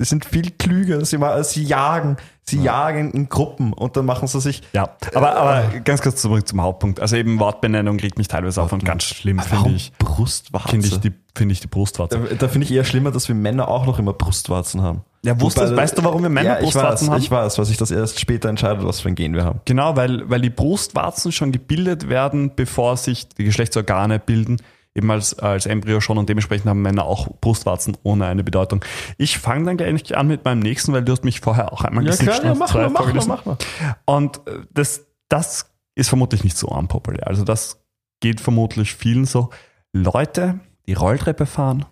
Die sind viel klüger. Sie, sie jagen. Sie jagen in Gruppen und dann machen sie sich. Ja, aber, aber ganz kurz zurück zum Hauptpunkt. Also eben Wortbenennung regt mich teilweise auf und ganz schlimm finde ich, Brustwarze? finde ich die, finde ich die da Brustwarze. da finde ich eher schlimmer, dass wir Männer auch noch immer Brustwarzen haben. Ja, wusstest, weißt du, warum wir Männer ja, ich Brustwarzen weiß, haben? Ich weiß, was ich das erst später entscheidet, was für ein Gen wir haben. Genau, weil, weil die Brustwarzen schon gebildet werden, bevor sich die Geschlechtsorgane bilden, eben als, als Embryo schon und dementsprechend haben Männer auch Brustwarzen ohne eine Bedeutung. Ich fange dann gleich an mit meinem nächsten, weil du hast mich vorher auch einmal gesnitcht und zwei vorgelesen. mal. Und äh, das, das ist vermutlich nicht so unpopulär. Also das geht vermutlich vielen so. Leute, die Rolltreppe fahren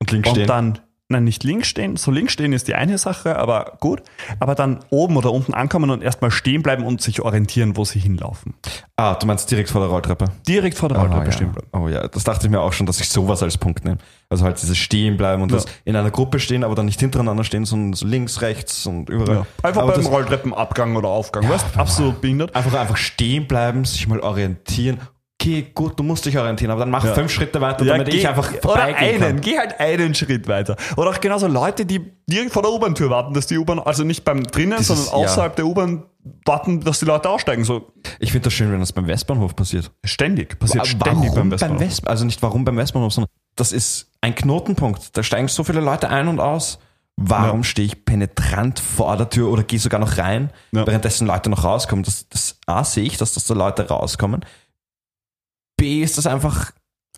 Und links und stehen. dann, nein, nicht links stehen. So links stehen ist die eine Sache, aber gut. Aber dann oben oder unten ankommen und erstmal stehen bleiben und sich orientieren, wo sie hinlaufen. ah, du meinst direkt vor der Rolltreppe. Direkt vor der Rolltreppe ja. stehen bleiben. Oh ja, das dachte ich mir auch schon, dass ich sowas als Punkt nehme. Also halt dieses Stehen bleiben und Ja. das in einer Gruppe stehen, aber dann nicht hintereinander stehen, sondern so links, rechts und überall. Ja. Einfach aber beim Rolltreppenabgang oder Aufgang. weißt du? Absolut behindert. einfach einfach stehen bleiben, sich mal orientieren. Okay, gut, du musst dich orientieren, aber dann mach Ja. fünf Schritte weiter, Ja, damit geh- ich einfach oder einen, kann. geh halt einen Schritt weiter. Oder auch genauso Leute, die direkt vor der U-Bahn-Tür warten, dass die U-Bahn, also nicht beim drinnen, Dieses- sondern außerhalb der U-Bahn warten, dass die Leute aussteigen. So Ich finde das schön, wenn das beim Westbahnhof passiert. ständig, passiert Wa- ständig beim Westbahnhof. West Also nicht warum beim Westbahnhof, sondern das ist ein Knotenpunkt. Da steigen so viele Leute ein und aus. Warum Ja. stehe ich penetrant vor der Tür oder gehe sogar noch rein, Ja. währenddessen Leute noch rauskommen? Das, das A sehe ich, dass das da Leute rauskommen. B ist das einfach,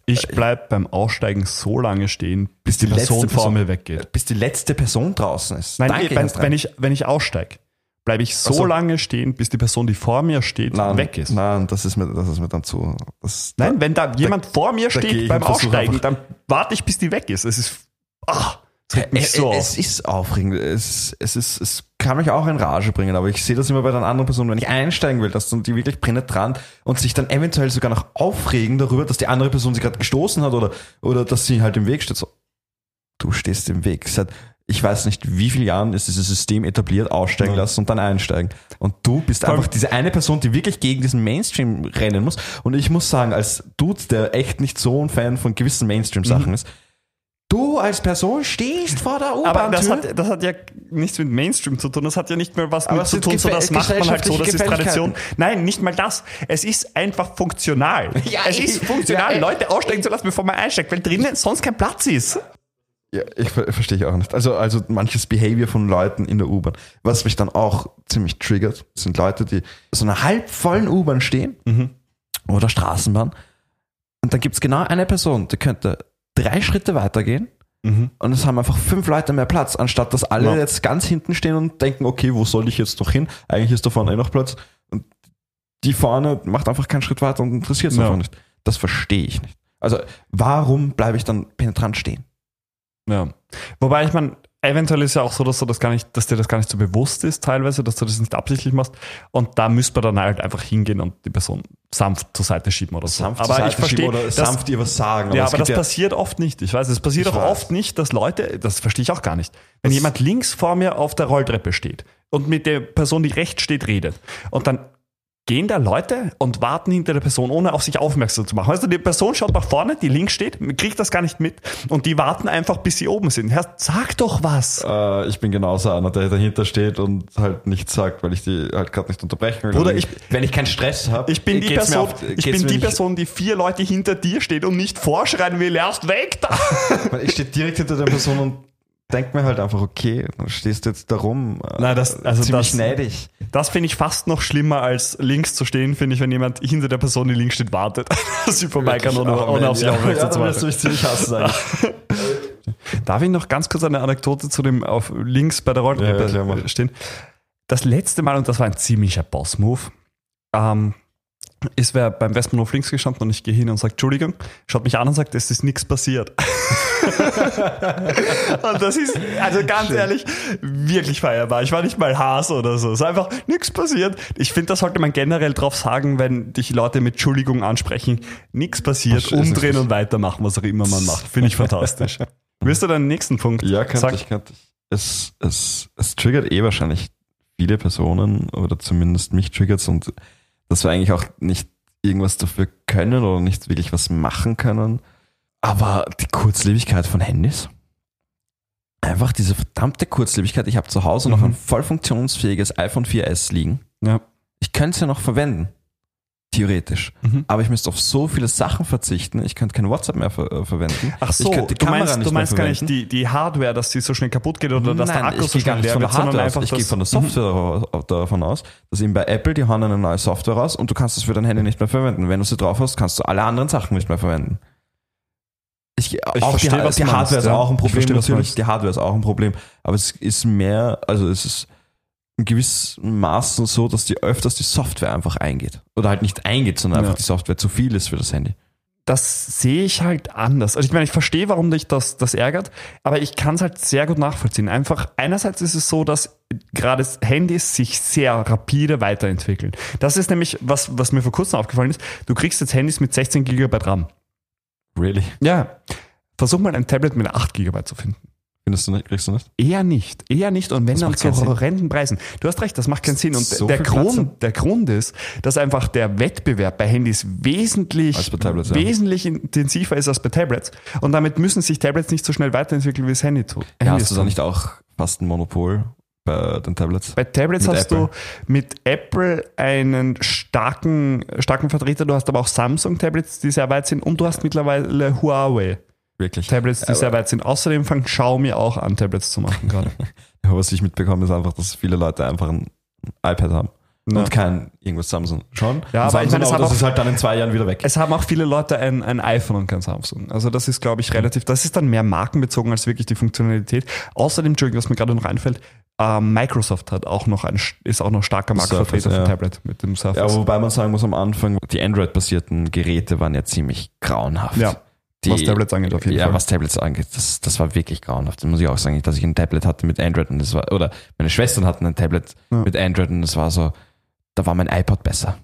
Ich bleib beim Aussteigen so lange stehen, bis die die letzte Person vor Person- mir weggeht. bis die letzte Person draußen ist. Nein, gehe wenn, wenn, ich, wenn ich aussteige, bleibe ich so, Ach so. lange stehen, bis die Person, die vor mir steht, nein, weg ist. Nein, das ist mir, das ist mir dann zu. Das, Nein, wenn da jemand vor mir da steht beim Aussteigen, dann warte ich, bis die weg ist. Es ist, ah, das regt mich es, so es auf. ist aufregend. Es, es, ist, es kann mich auch in Rage bringen, aber ich sehe das immer bei den anderen Personen, wenn ich einsteigen will, dass dann die wirklich penetrant und sich dann eventuell sogar noch aufregen darüber, dass die andere Person sie gerade gestoßen hat oder, oder dass sie halt im Weg steht. So, du stehst im Weg. Seit, ich weiß nicht, wie viele Jahren ist dieses System etabliert, aussteigen Ja. lassen und dann einsteigen. Und du bist Vor allem- einfach diese eine Person, die wirklich gegen diesen Mainstream rennen muss. Und ich muss sagen, als Dude, der echt nicht so ein Fan von gewissen Mainstream-Sachen Mhm. ist, Du als Person stehst vor der Aber das U-Bahn-Tür. hat, das hat ja nichts mit Mainstream zu tun. Das hat ja nicht mehr was Aber mit es zu tun. So, das macht man halt so. Das ist Tradition. Nein, nicht mal das. Es ist einfach funktional. Ja, es ich- ist funktional, ja, Leute aussteigen zu lassen, bevor man einsteigt, weil drinnen sonst kein Platz ist. Ja, ich ver verstehe ich auch nicht. Also, also manches Behavior von Leuten in der U-Bahn. Was mich dann auch ziemlich triggert, sind Leute, die so einer halbvollen U-Bahn stehen Mhm. oder Straßenbahn. Und dann gibt's genau eine Person, die könnte drei Schritte weitergehen und es haben einfach fünf Leute mehr Platz, anstatt dass alle Ja. jetzt ganz hinten stehen und denken, okay, wo soll ich jetzt doch hin? Eigentlich ist da vorne eh noch Platz. Und die vorne macht einfach keinen Schritt weiter und interessiert es Ja. einfach nicht. Das verstehe ich nicht. Also, warum bleibe ich dann penetrant stehen? Ja. Wobei ich meine, eventuell ist ja auch so, dass du das gar nicht, dass dir das gar nicht so bewusst ist, teilweise, dass du das nicht absichtlich machst. Und da müsste man dann halt einfach hingehen und die Person sanft zur Seite schieben oder so. sanft aber zur ich verstehe, oder dass, sanft ihr was sagen. ja, aber das gibt passiert oft nicht. Ich weiß, es passiert Ich auch weiß. oft nicht, dass Leute, das verstehe ich auch gar nicht, wenn Das- jemand links vor mir auf der Rolltreppe steht und mit der Person, die rechts steht, redet und dann gehen da Leute und warten hinter der Person, ohne auf sich aufmerksam zu machen. Weißt du, die Person schaut nach vorne, die links steht, kriegt das gar nicht mit und die warten einfach, bis sie oben sind. Herr, sag doch was. äh, ich bin genauso einer, der dahinter steht und halt nichts sagt, weil ich die halt gerade nicht unterbrechen will. Und ich- wenn ich keinen Stress habe, Ich bin die Person, ich bin die Person, die vier Leute hinter dir steht und nicht vorschreien will, erst weg da. Weil ich stehe direkt hinter der Person und denke mir halt einfach, okay, dann stehst du jetzt da rum. äh, Nein, das- also ziemlich das- schneidig. Das finde ich fast noch schlimmer als links zu stehen, finde ich, wenn jemand hinter der Person, die links steht, wartet, dass sie vorbei kann, ohne, Oh, ohne auf sie ja, aufmerksam ja, zu machen. du mich ziemlich hassen eigentlich. Darf ich noch ganz kurz eine Anekdote zu dem auf links bei der Ja, ja, Rolltreppe mach. stehen? Das letzte Mal, und das war ein ziemlicher Boss-Move, ähm, ist wer beim Westbahnhof links gestanden und ich gehe hin und sage, Entschuldigung, schaut mich an und sagt, es ist nichts passiert. und das ist, also ganz ehrlich, wirklich feierbar. Ich war nicht mal Hase oder so. Es ist einfach nichts passiert. Ich finde, das sollte man generell drauf sagen, wenn dich Leute mit Entschuldigung ansprechen. Nichts passiert, Ach, umdrehen und weitermachen, was auch immer man macht. Finde ich fantastisch. Willst du deinen nächsten Punkt? Ja, kannte Sag- ich, kannte ich. Es, es, es triggert eh wahrscheinlich viele Personen oder zumindest mich triggert's und dass wir eigentlich auch nicht irgendwas dafür können oder nicht wirklich was machen können. Aber die Kurzlebigkeit von Handys. Einfach diese verdammte Kurzlebigkeit. Ich habe zu Hause noch Mhm. ein voll funktionsfähiges iPhone 4S liegen. Ja. Ich könnte es ja noch verwenden. Theoretisch. Mhm. Aber ich müsste auf so viele Sachen verzichten. Ich könnte kein WhatsApp mehr ver äh, verwenden. Ach so, ich könnte die du Kamera meinst, nicht du meinst gar nicht die, die Hardware, dass die so schnell kaputt geht oder dass der Nein, Akku ich so schnell nicht leer wird, sondern einfach. Ich gehe das- von der Software dara- davon aus, dass eben bei Apple, die hauen eine neue Software raus und du kannst es für dein Handy nicht mehr verwenden. Wenn du sie drauf hast, kannst du alle anderen Sachen nicht mehr verwenden. Ich, Ich auch verstehe, die, was die du Hardware meinst, ist ja. auch ein Ich Problem verstehe, was du natürlich. meinst. Die Hardware ist auch ein Problem. Aber es ist mehr, also es ist in gewissen Maßen so, dass die öfters die Software einfach eingeht. Oder halt nicht eingeht, sondern Ja. einfach die Software zu viel ist für das Handy. das sehe ich halt anders. Also ich meine, ich verstehe, warum dich das, das ärgert, aber ich kann es halt sehr gut nachvollziehen. Einfach, einerseits ist es so, dass gerade Handys sich sehr rapide weiterentwickeln. Das ist nämlich, was, was mir vor kurzem aufgefallen ist, du kriegst jetzt Handys mit 16 GB RAM. Really? Ja. Versuch mal ein Tablet mit 8 GB zu finden. Findest du nicht? Kriegst du nicht? Eher nicht, eher nicht und wenn Das dann zu horrenden Preisen. Du hast recht, das macht keinen Sinn und So der. Grund, der Grund ist, dass einfach der Wettbewerb bei Handys wesentlich, Tablets, ja. wesentlich intensiver ist als bei Tablets und damit müssen sich Tablets nicht so schnell weiterentwickeln, wie es Handy tut. Ja, hast du da nicht auch fast ein Monopol bei den Tablets? Bei Tablets Mit hast Apple. du mit Apple einen starken, starken Vertreter, du hast aber auch Samsung-Tablets, die sehr weit sind und du hast mittlerweile Huawei. Wirklich. Tablets, die Aber- sehr weit sind. Außerdem fängt Xiaomi auch an, Tablets zu machen gerade. Ja, was ich mitbekomme, ist einfach, dass viele Leute einfach ein iPad haben Ja. und kein irgendwas Samsung. Schon? Ja, aber ich Samsung, meine, es hat das auch- ist halt dann in zwei Jahren wieder weg. Es haben auch viele Leute ein, ein iPhone und kein Samsung. Also das ist, glaube ich, relativ, das ist dann mehr markenbezogen als wirklich die Funktionalität. Außerdem, Entschuldigung, was mir gerade noch einfällt, ähm, Microsoft hat auch noch ein, ist auch noch starker Marktvertreter Surface, für ja. Tablet mit dem Ja, Surface. wobei man sagen muss, am Anfang, die Android-basierten Geräte waren ja ziemlich grauenhaft. Ja, Die, was Tablets angeht, auf jeden ja, Fall. was Tablets angeht, das, das war wirklich grauenhaft. Das muss ich auch sagen, dass ich ein Tablet hatte mit Android und das war, oder meine Schwestern hatten ein Tablet Ja. mit Android und das war so, da war mein iPod besser.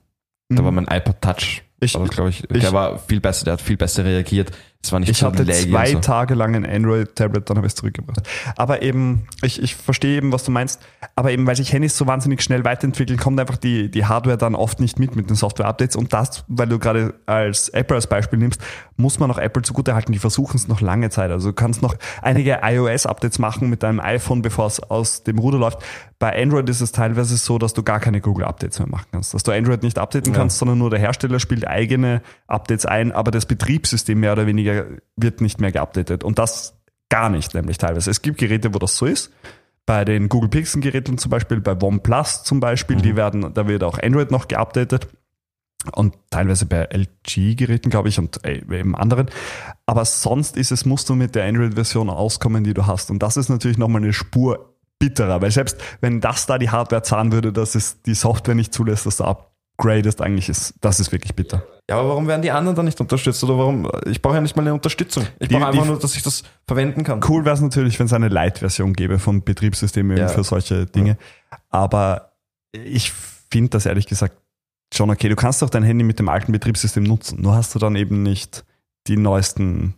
Da Mhm. war mein iPod Touch. Ich- glaube ich, ich- der war viel besser, der hat viel besser reagiert. Es war nicht Ich hatte zwei so. Tage lang ein Android-Tablet, dann habe ich es zurückgebracht. Aber eben, ich, ich verstehe eben, was du meinst, aber eben, weil sich Handys so wahnsinnig schnell weiterentwickeln, kommt einfach die, die Hardware dann oft nicht mit mit den Software-Updates. Und das, weil du gerade als Apple als Beispiel nimmst, muss man auch Apple zugutehalten, die versuchen es noch lange Zeit. Also du kannst noch einige iOS-Updates machen mit deinem iPhone, bevor es aus dem Ruder läuft. Bei Android ist es teilweise so, dass du gar keine Google-Updates mehr machen kannst. Dass du Android nicht updaten Ja. kannst, sondern nur der Hersteller spielt eigene Updates ein, aber das Betriebssystem mehr oder weniger wird nicht mehr geupdatet. Und das gar nicht, nämlich teilweise. Es gibt Geräte, wo das so ist. Bei den Google Pixel-Geräten zum Beispiel, bei OnePlus zum Beispiel, die werden, da wird auch Android noch geupdatet. Und teilweise bei LG-Geräten, glaube ich, und eben anderen. Aber sonst ist es, musst du mit der Android-Version auskommen, die du hast. Und das ist natürlich nochmal eine Spur bitterer, weil selbst wenn das da die Hardware zahlen würde, dass es die Software nicht zulässt, dass du upgradest, eigentlich ist, das ist wirklich bitter. Ja, aber warum werden die anderen dann nicht unterstützt? Oder warum? Ich brauche ja nicht mal eine Unterstützung. Ich brauche einfach die- nur, dass ich das verwenden kann. Cool wäre es natürlich, wenn es eine Light-Version gäbe von Betriebssystemen Ja. für solche Dinge. Aber ich finde das ehrlich gesagt schon okay. Du kannst doch dein Handy mit dem alten Betriebssystem nutzen. Nur hast du dann eben nicht die neuesten.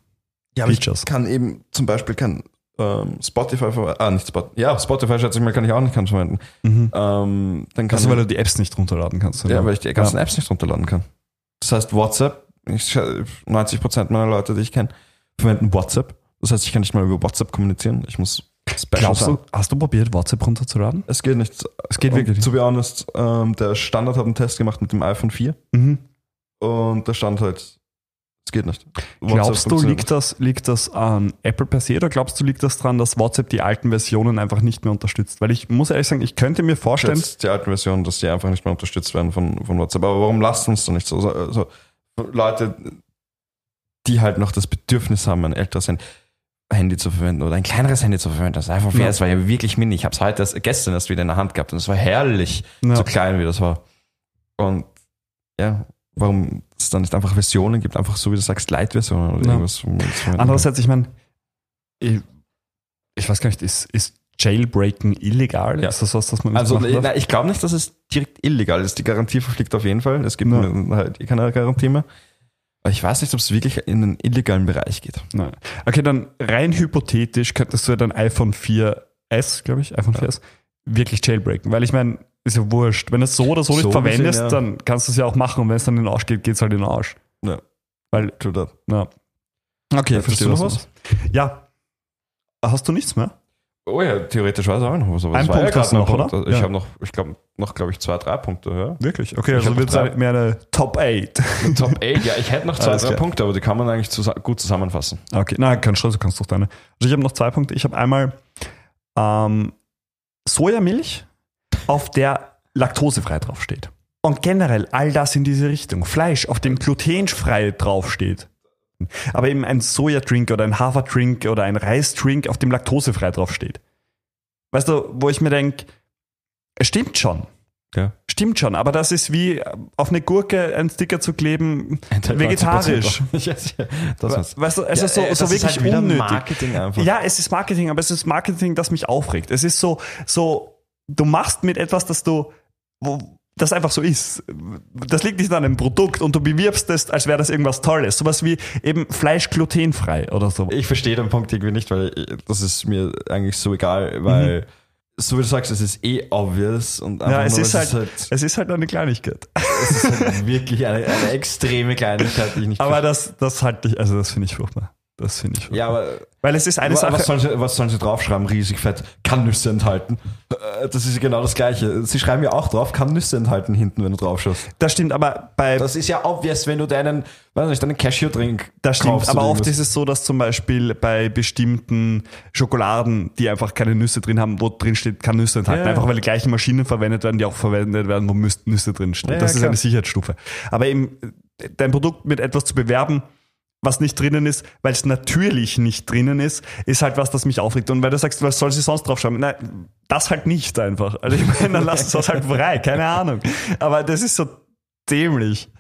Ja, aber Features. ich kann eben zum Beispiel kann ähm, Spotify verwenden. Ah, nicht Spotify. Ja, Spotify schätze ich mal, kann ich auch nicht ganz verwenden. Ähm, dann kann Also, weil du die Apps nicht runterladen kannst. ja, weil ich die ganzen Ja. Apps nicht runterladen kann. Das heißt, WhatsApp, ich, schä- 90% meiner Leute, die ich kenne, verwenden WhatsApp. Das heißt, ich kann nicht mal über WhatsApp kommunizieren. Ich muss Special Glaubst sein. du, hast du probiert, WhatsApp runterzuladen? Es geht nicht. Es geht wirklich nicht. To be honest, ähm, der Standard hat einen Test gemacht mit dem iPhone 4 Mhm. und da stand halt Es geht nicht. WhatsApp Glaubst du, liegt das, liegt das an Apple per se oder glaubst du, liegt das daran, dass WhatsApp die alten Versionen einfach nicht mehr unterstützt? Weil ich muss ehrlich sagen, ich könnte mir vorstellen, jetzt die alten Versionen, dass die einfach nicht mehr unterstützt werden von, von WhatsApp. Aber warum lasst uns da nicht so, so, so Leute, die halt noch das Bedürfnis haben, ein älteres Handy, zu verwenden oder ein kleineres Handy zu verwenden, das ist einfach fair. Ja. Es war ja wirklich mini. Ich habe es heute erst, gestern erst wieder in der Hand gehabt und es war herrlich, Ja. so klein wie das war. Und ja, warum es dann nicht einfach Versionen gibt, einfach so wie du sagst, Light-Versionen oder Ja. irgendwas. andererseits, ich meine, ich, ich weiß gar nicht, ist, ist Jailbreaken illegal? Ja. Ist das was, das man Also nein, ich glaube nicht, dass es direkt illegal ist. Die Garantie verfliegt auf jeden Fall. Es gibt Ja. halt keine Garantie mehr. Aber ich weiß nicht, ob es wirklich in den illegalen Bereich geht. Nein. Okay, dann rein hypothetisch könntest du ja dein iPhone 4S, glaube ich, iPhone 4S, wirklich jailbreaken. Weil ich meine, ist ja wurscht. Wenn du es so oder so nicht So verwendest, gesehen, ja. dann kannst du es ja auch machen. Und wenn es dann in den Arsch geht, geht es halt in den Arsch. Ja. Weil, True that. ja. Okay, Hättest verstehe du noch was. meinst. Ja. Hast du nichts mehr? Oh ja, theoretisch war es auch noch was. Aber Ein Punkt ja hast du noch, Punkt. oder? Ich Ja. habe noch, ich glaube, noch, glaube ich, zwei, drei Punkte. Ja? Wirklich? Okay, Ich also wird es mehr eine Top 8. Top 8, ja, ich hätte noch zwei, Alles drei klar. Punkte, aber die kann man eigentlich zusa gut zusammenfassen. Okay, nein, kein Stress, du kannst doch deine. Also ich habe noch zwei Punkte. Ich habe einmal ähm, Sojamilch, auf der laktosefrei draufsteht. Und generell all das in diese Richtung. Fleisch, auf dem glutenfrei draufsteht. Aber eben ein Sojadrink oder ein Haferdrink oder ein Reisdrink, auf dem laktosefrei draufsteht. Weißt du, wo ich mir denke, es stimmt schon. Ja. Stimmt schon, aber das ist wie auf eine Gurke einen Sticker zu kleben, vegetarisch. Das. Weißt du, es Ja, ist so, äh, so ist wirklich halt wieder unnötig. Marketing einfach. Ja, es ist Marketing, aber es ist Marketing, das mich aufregt. Es ist so, so, du machst mit etwas, das du, wo, das einfach so ist. Das liegt nicht an einem Produkt und du bewirbst es, als wäre das irgendwas Tolles. Sowas wie eben Fleisch glutenfrei oder so. Ich verstehe den Punkt irgendwie nicht, weil das ist mir eigentlich so egal, weil, so wie du sagst, es ist eh obvious und einfach Ja, es nur, ist weil halt, es ist halt eine Kleinigkeit. es ist halt wirklich eine, eine extreme Kleinigkeit, die ich nicht Aber das, das halte ich, also das finde ich furchtbar. Das finde ich. Ja, aber Weil es ist eine was, Sache. was, sollen sie, was sollen sie draufschreiben? Riesig fett, kann Nüsse enthalten. Äh, Das ist genau das Gleiche. Sie schreiben ja auch drauf, kann Nüsse enthalten hinten, wenn du draufschaust. das stimmt, aber bei, Das ist ja obvious, wenn du deinen, weiß nicht, deinen Cashew-Drink Das stimmt, kaufst aber oft ist es so, dass zum Beispiel bei bestimmten Schokoladen, die einfach keine Nüsse drin haben, wo drin steht, kann Nüsse enthalten. Ja. Einfach weil die gleichen Maschinen verwendet werden, die auch verwendet werden, wo Nüsse drin stehen. Ja, das ja, ist eine Sicherheitsstufe. Aber eben dein Produkt mit etwas zu bewerben, was nicht drinnen ist, weil es natürlich nicht drinnen ist, ist halt was, das mich aufregt. Und weil du sagst, was soll sie sonst draufschreiben? Nein, das halt nicht einfach. Also ich meine, dann lass es das halt frei, keine Ahnung. Aber das ist so dämlich.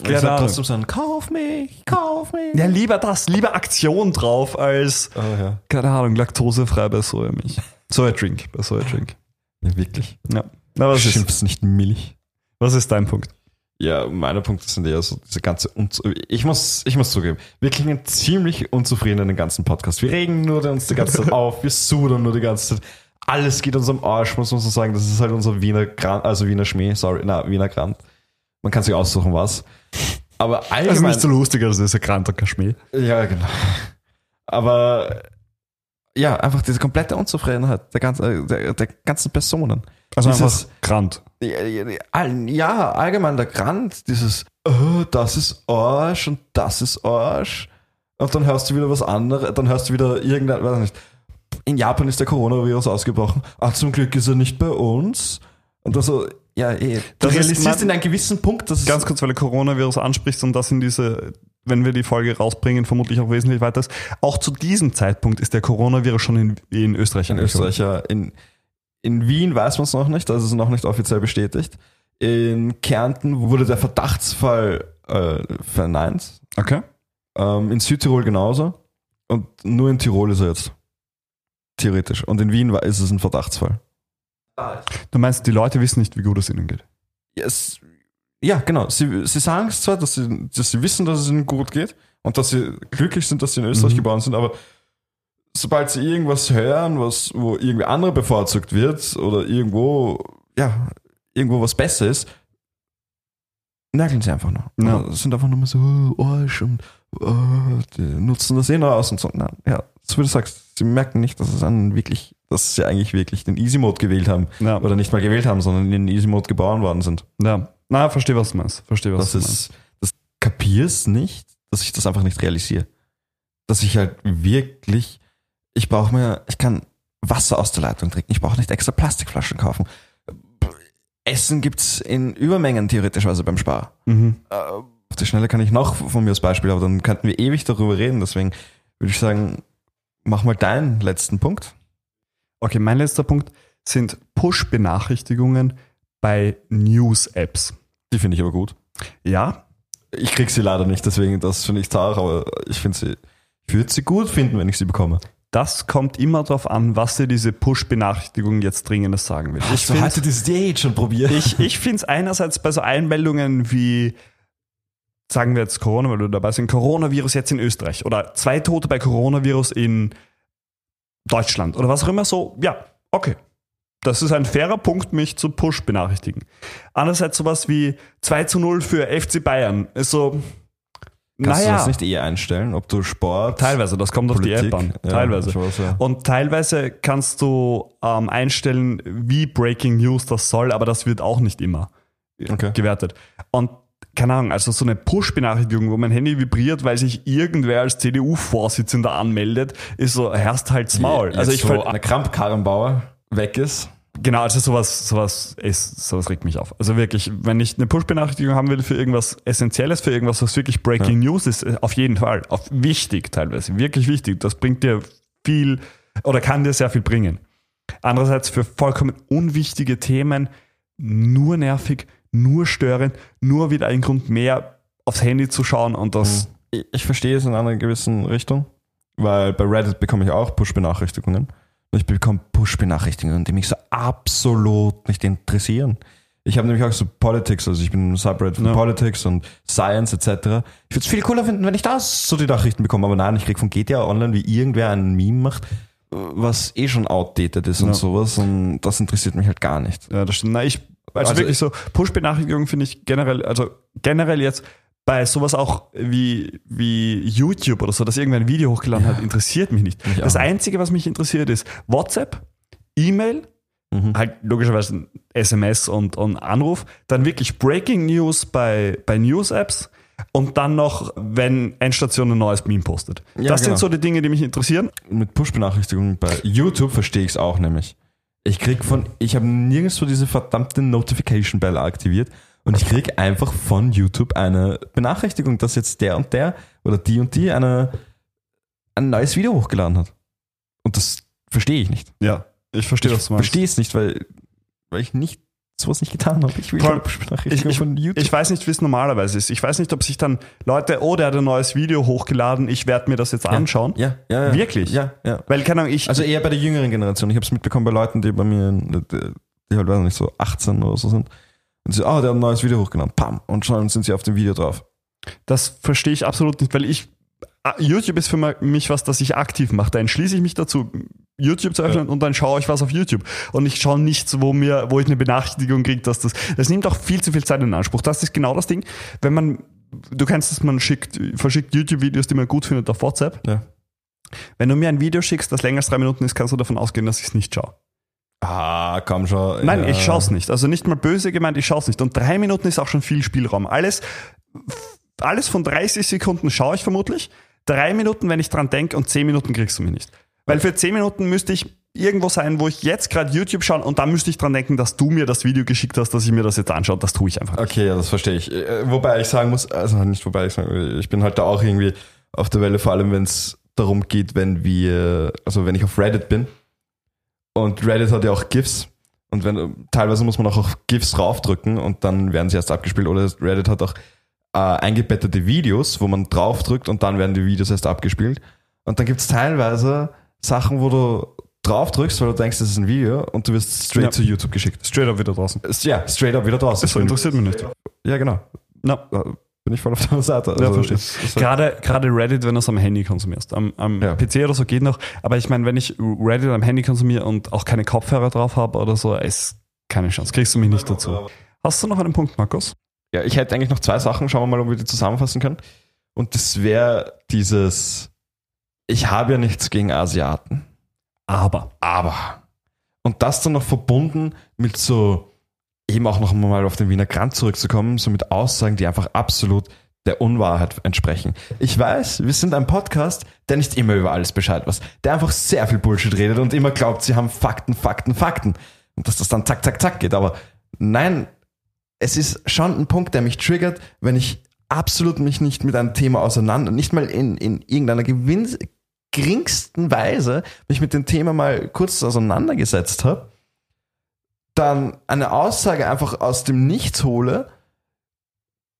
Ich Keine Ahnung. trotzdem ein, kauf mich, kauf mich. Ja, lieber das, lieber Aktion drauf als, Oh, ja. keine Ahnung, laktosefrei bei Sojamilch. Sojadrink, bei Sojadrink. ja, wirklich. Ja. Na, was ist, Schimpf's nicht Milch. was ist dein Punkt? Ja, meine Punkte sind eher so diese ganze Unzu ich muss ich muss zugeben, wir klingen ziemlich unzufrieden in den ganzen Podcast. Wir regen nur uns die ganze Zeit auf, wir sudern nur die ganze Zeit. Alles geht uns am Arsch, muss man so sagen. Das ist halt unser Wiener Grand, also Wiener Schmäh, sorry, na, Wiener Grand. Man kann sich aussuchen, was. Aber Das ist allgemein, nicht so lustig, als ist ein kranker Kaschmir. ja, genau. Aber ja, einfach diese komplette Unzufriedenheit der ganzen, der, der ganzen Personen. Also Dieses- einfach Grant. Ja, ja, all- ja, allgemein der Grand, dieses, oh, das ist Arsch und das ist Arsch. Und dann hörst du wieder was anderes, dann hörst du wieder irgendein, weiß nicht, in Japan ist der Coronavirus ausgebrochen. Ah, zum Glück ist er nicht bei uns. Und dann so, ja, eh. Du Das realisierst in einem gewissen Punkt, dass Ganz kurz, weil du Coronavirus ansprichst und das in diese, wenn wir die Folge rausbringen, vermutlich auch wesentlich weiter ist. Auch zu diesem Zeitpunkt ist der Coronavirus schon in, in Österreich in. Österreich, ja. In, in Wien weiß man es noch nicht, also es ist noch nicht offiziell bestätigt. In Kärnten wurde der Verdachtsfall äh, verneint. Okay. Ähm, in Südtirol genauso. Und nur in Tirol ist er jetzt. Theoretisch. Und in Wien war, ist es ein Verdachtsfall. Du meinst, die Leute wissen nicht, wie gut es ihnen geht. Yes. Ja, genau. Sie, sie sagen es zwar, dass sie, dass sie wissen, dass es ihnen gut geht und dass sie glücklich sind, dass sie in Österreich Mhm. geboren sind, aber sobald sie irgendwas hören, was, wo irgendwie andere bevorzugt wird oder irgendwo, ja, irgendwo was besser ist, nörgeln sie einfach nur. Ja. Oder sind einfach nur mal so, oh, Arsch und oh, die nutzen das eh noch aus und so. Nein, ja, so wie du sagst, sie merken nicht, dass es einen wirklich, dass sie eigentlich wirklich den Easy Mode gewählt haben. Ja. Oder nicht mal gewählt haben, sondern in den Easy Mode geboren worden sind. Ja. Na, verstehe, was du meinst. Verstehe, was Das du meinst. ist, das kapierst nicht, dass ich das einfach nicht realisiere. Dass ich halt wirklich, ich brauche mir, ich kann Wasser aus der Leitung trinken, ich brauche nicht extra Plastikflaschen kaufen. Essen gibt's in Übermengen theoretischerweise beim Spar. Mhm. Äh, auf die Schnelle kann ich noch von mir als Beispiel, aber dann könnten wir ewig darüber reden. Deswegen würde ich sagen, mach mal deinen letzten Punkt. Okay, mein letzter Punkt sind Push-Benachrichtigungen bei News-Apps. Die finde ich aber gut. Ja, Ich krieg sie leider nicht, deswegen das finde ich zart, aber ich finde sie, ich würde sie gut finden, wenn ich sie bekomme. Das kommt immer darauf an, was dir diese Push-Benachrichtigung jetzt dringendes sagen will. Ich so hatte dieses Date schon probiert. ich, ich finde es einerseits bei so Einmeldungen wie, sagen wir jetzt Corona, weil du dabei sind, Coronavirus jetzt in Österreich oder zwei Tote bei Coronavirus in Deutschland oder was auch immer so, ja, okay. Das ist ein fairer Punkt, mich zu Push benachrichtigen. Andererseits sowas wie 2 zu 0 für FC Bayern ist so, Kannst du naja, das nicht eh einstellen, ob du Sport, teilweise, das kommt auf die Politik? App an, Ja, teilweise. ich weiß, ja. Und teilweise kannst du ähm, einstellen, wie Breaking News das soll, aber das wird auch nicht immer Okay. gewertet. Und keine Ahnung, also so eine Push-Benachrichtigung, wo mein Handy vibriert, weil sich irgendwer als CDU-Vorsitzender anmeldet, ist so, herrscht halt's Maul. Also ich eine Kramp-Karrenbauer weg ist. Genau, also sowas, sowas ist, sowas regt mich auf. Also wirklich, wenn ich eine Push-Benachrichtigung haben will für irgendwas Essentielles, für irgendwas, was wirklich Breaking News ist, äh, auf jeden Fall. Auf wichtig teilweise, wirklich wichtig. Das bringt dir viel oder kann dir sehr viel bringen. Andererseits für vollkommen unwichtige Themen nur nervig, nur störend, nur wieder ein Grund mehr aufs Handy zu schauen und das Ich, ich verstehe es in einer gewissen Richtung, weil bei Reddit bekomme ich auch Push-Benachrichtigungen. Und ich bekomme Push-Benachrichtigungen, die mich so absolut nicht interessieren. Ich habe nämlich auch so Politics, also ich bin im Subreddit von Ja. Politics und Science etc. Ich würde es viel cooler finden, wenn ich da so die Nachrichten bekomme, aber nein, ich kriege von GTA Online, wie irgendwer einen Meme macht, was eh schon outdated ist und Ja. sowas und das interessiert mich halt gar nicht. Ja, das stimmt. Na, ich, also, Also wirklich so, Push-Benachrichtigungen finde ich generell, also generell jetzt bei sowas auch wie, wie YouTube oder so, dass irgendwer ein Video hochgeladen hat, interessiert mich nicht. Mich das auch. Einzige, was mich interessiert, ist WhatsApp, E-Mail, Mhm. halt logischerweise SMS und, und Anruf, dann wirklich Breaking News bei, bei News-Apps und dann noch, wenn Endstation ein neues Meme postet. Ja, das genau. sind so die Dinge, die mich interessieren. mit Push-Benachrichtigungen bei YouTube verstehe ich es auch nämlich. Ich krieg von, ich habe nirgendwo diese verdammte Notification Bell aktiviert und ich krieg einfach von YouTube eine Benachrichtigung, dass jetzt der und der oder die und die eine, ein neues Video hochgeladen hat. Und das verstehe ich nicht. Ja, ich verstehe, ich was du meinst. verstehe es nicht, weil, weil ich nicht sowas nicht getan habe. Ich will Vor Push-Benachrichtigung ich- von YouTube. Ich weiß nicht, wie es normalerweise ist. Ich weiß nicht, ob sich dann Leute, oh, der hat ein neues Video hochgeladen, ich werde mir das jetzt anschauen. ja, ja, ja. Wirklich? Ja, ja. Weil, keine Ahnung, ich, Also eher bei der jüngeren Generation. Ich habe es mitbekommen bei Leuten, die bei mir, die, die halt weiß nicht, so 18 oder so sind. Und sie, ah, der hat ein neues Video hochgeladen. Pam. Und schon sind sie auf dem Video drauf. das verstehe ich absolut nicht, weil ich, ah, YouTube ist für mich was, das ich aktiv mache. Da entschließe ich mich dazu, YouTube zu öffnen und dann schaue ich was auf YouTube. Und ich schaue nichts, wo mir, wo ich eine Benachrichtigung kriege, dass das, das nimmt auch viel zu viel Zeit in Anspruch. Das ist genau das Ding. Wenn man, du kennst es, man schickt, verschickt YouTube-Videos, die man gut findet auf WhatsApp. Ja. Wenn du mir ein Video schickst, das länger als drei Minuten ist, kannst du davon ausgehen, dass ich es nicht schaue. Ah, komm schon. Nein, ja. ich schaue es nicht. Also nicht mal böse gemeint, ich schaue es nicht. Und drei Minuten ist auch schon viel Spielraum. Alles, alles von 30 Sekunden schaue ich vermutlich. Drei Minuten, wenn ich dran denke, und zehn Minuten kriegst du mich nicht. Weil für zehn Minuten müsste ich irgendwo sein, wo ich jetzt gerade YouTube schaue und dann müsste ich dran denken, dass du mir das Video geschickt hast, dass ich mir das jetzt anschaue. Das tue ich einfach. nicht. Okay, ja, das verstehe ich. Äh, Wobei ich sagen muss, also nicht wobei ich sagen, ich bin halt da auch irgendwie auf der Welle, vor allem wenn es darum geht, wenn wir, also wenn ich auf Reddit bin und Reddit hat ja auch GIFs und wenn, teilweise muss man auch auf GIFs raufdrücken und dann werden sie erst abgespielt oder Reddit hat auch äh, eingebettete Videos, wo man draufdrückt und dann werden die Videos erst abgespielt und dann gibt es teilweise Sachen, wo du draufdrückst, weil du denkst, das ist ein Video und du wirst straight Ja. zu YouTube geschickt. Straight up wieder draußen. Ja, straight up wieder draußen. Das interessiert mich nicht. Ja, genau. Na, Da bin ich voll auf deiner Seite. Ja, verstehe. halt- Gerade, gerade Reddit, wenn du es am Handy konsumierst. Am, am Ja. PC oder so geht noch. Aber ich meine, wenn ich Reddit am Handy konsumiere und auch keine Kopfhörer drauf habe oder so, ist keine Chance. Kriegst du mich nicht dazu. Hast du noch einen Punkt, Markus? ja, ich hätte eigentlich noch zwei Sachen. Schauen wir mal, ob wir die zusammenfassen können. Und das wäre dieses, ich habe ja nichts gegen Asiaten, Aber. aber. Und das dann noch verbunden mit so, eben auch noch mal auf den Wiener Grand zurückzukommen, so mit Aussagen, die einfach absolut der Unwahrheit entsprechen. Ich weiß, wir sind ein Podcast, der nicht immer über alles Bescheid weiß, der einfach sehr viel Bullshit redet und immer glaubt, sie haben Fakten, Fakten, Fakten und dass das dann zack, zack, zack geht. Aber nein, es ist schon ein Punkt, der mich triggert, wenn ich absolut mich nicht mit einem Thema auseinander, nicht mal in, in irgendeiner gewinn, geringsten Weise mich mit dem Thema mal kurz auseinandergesetzt habe, dann eine Aussage einfach aus dem Nichts hole,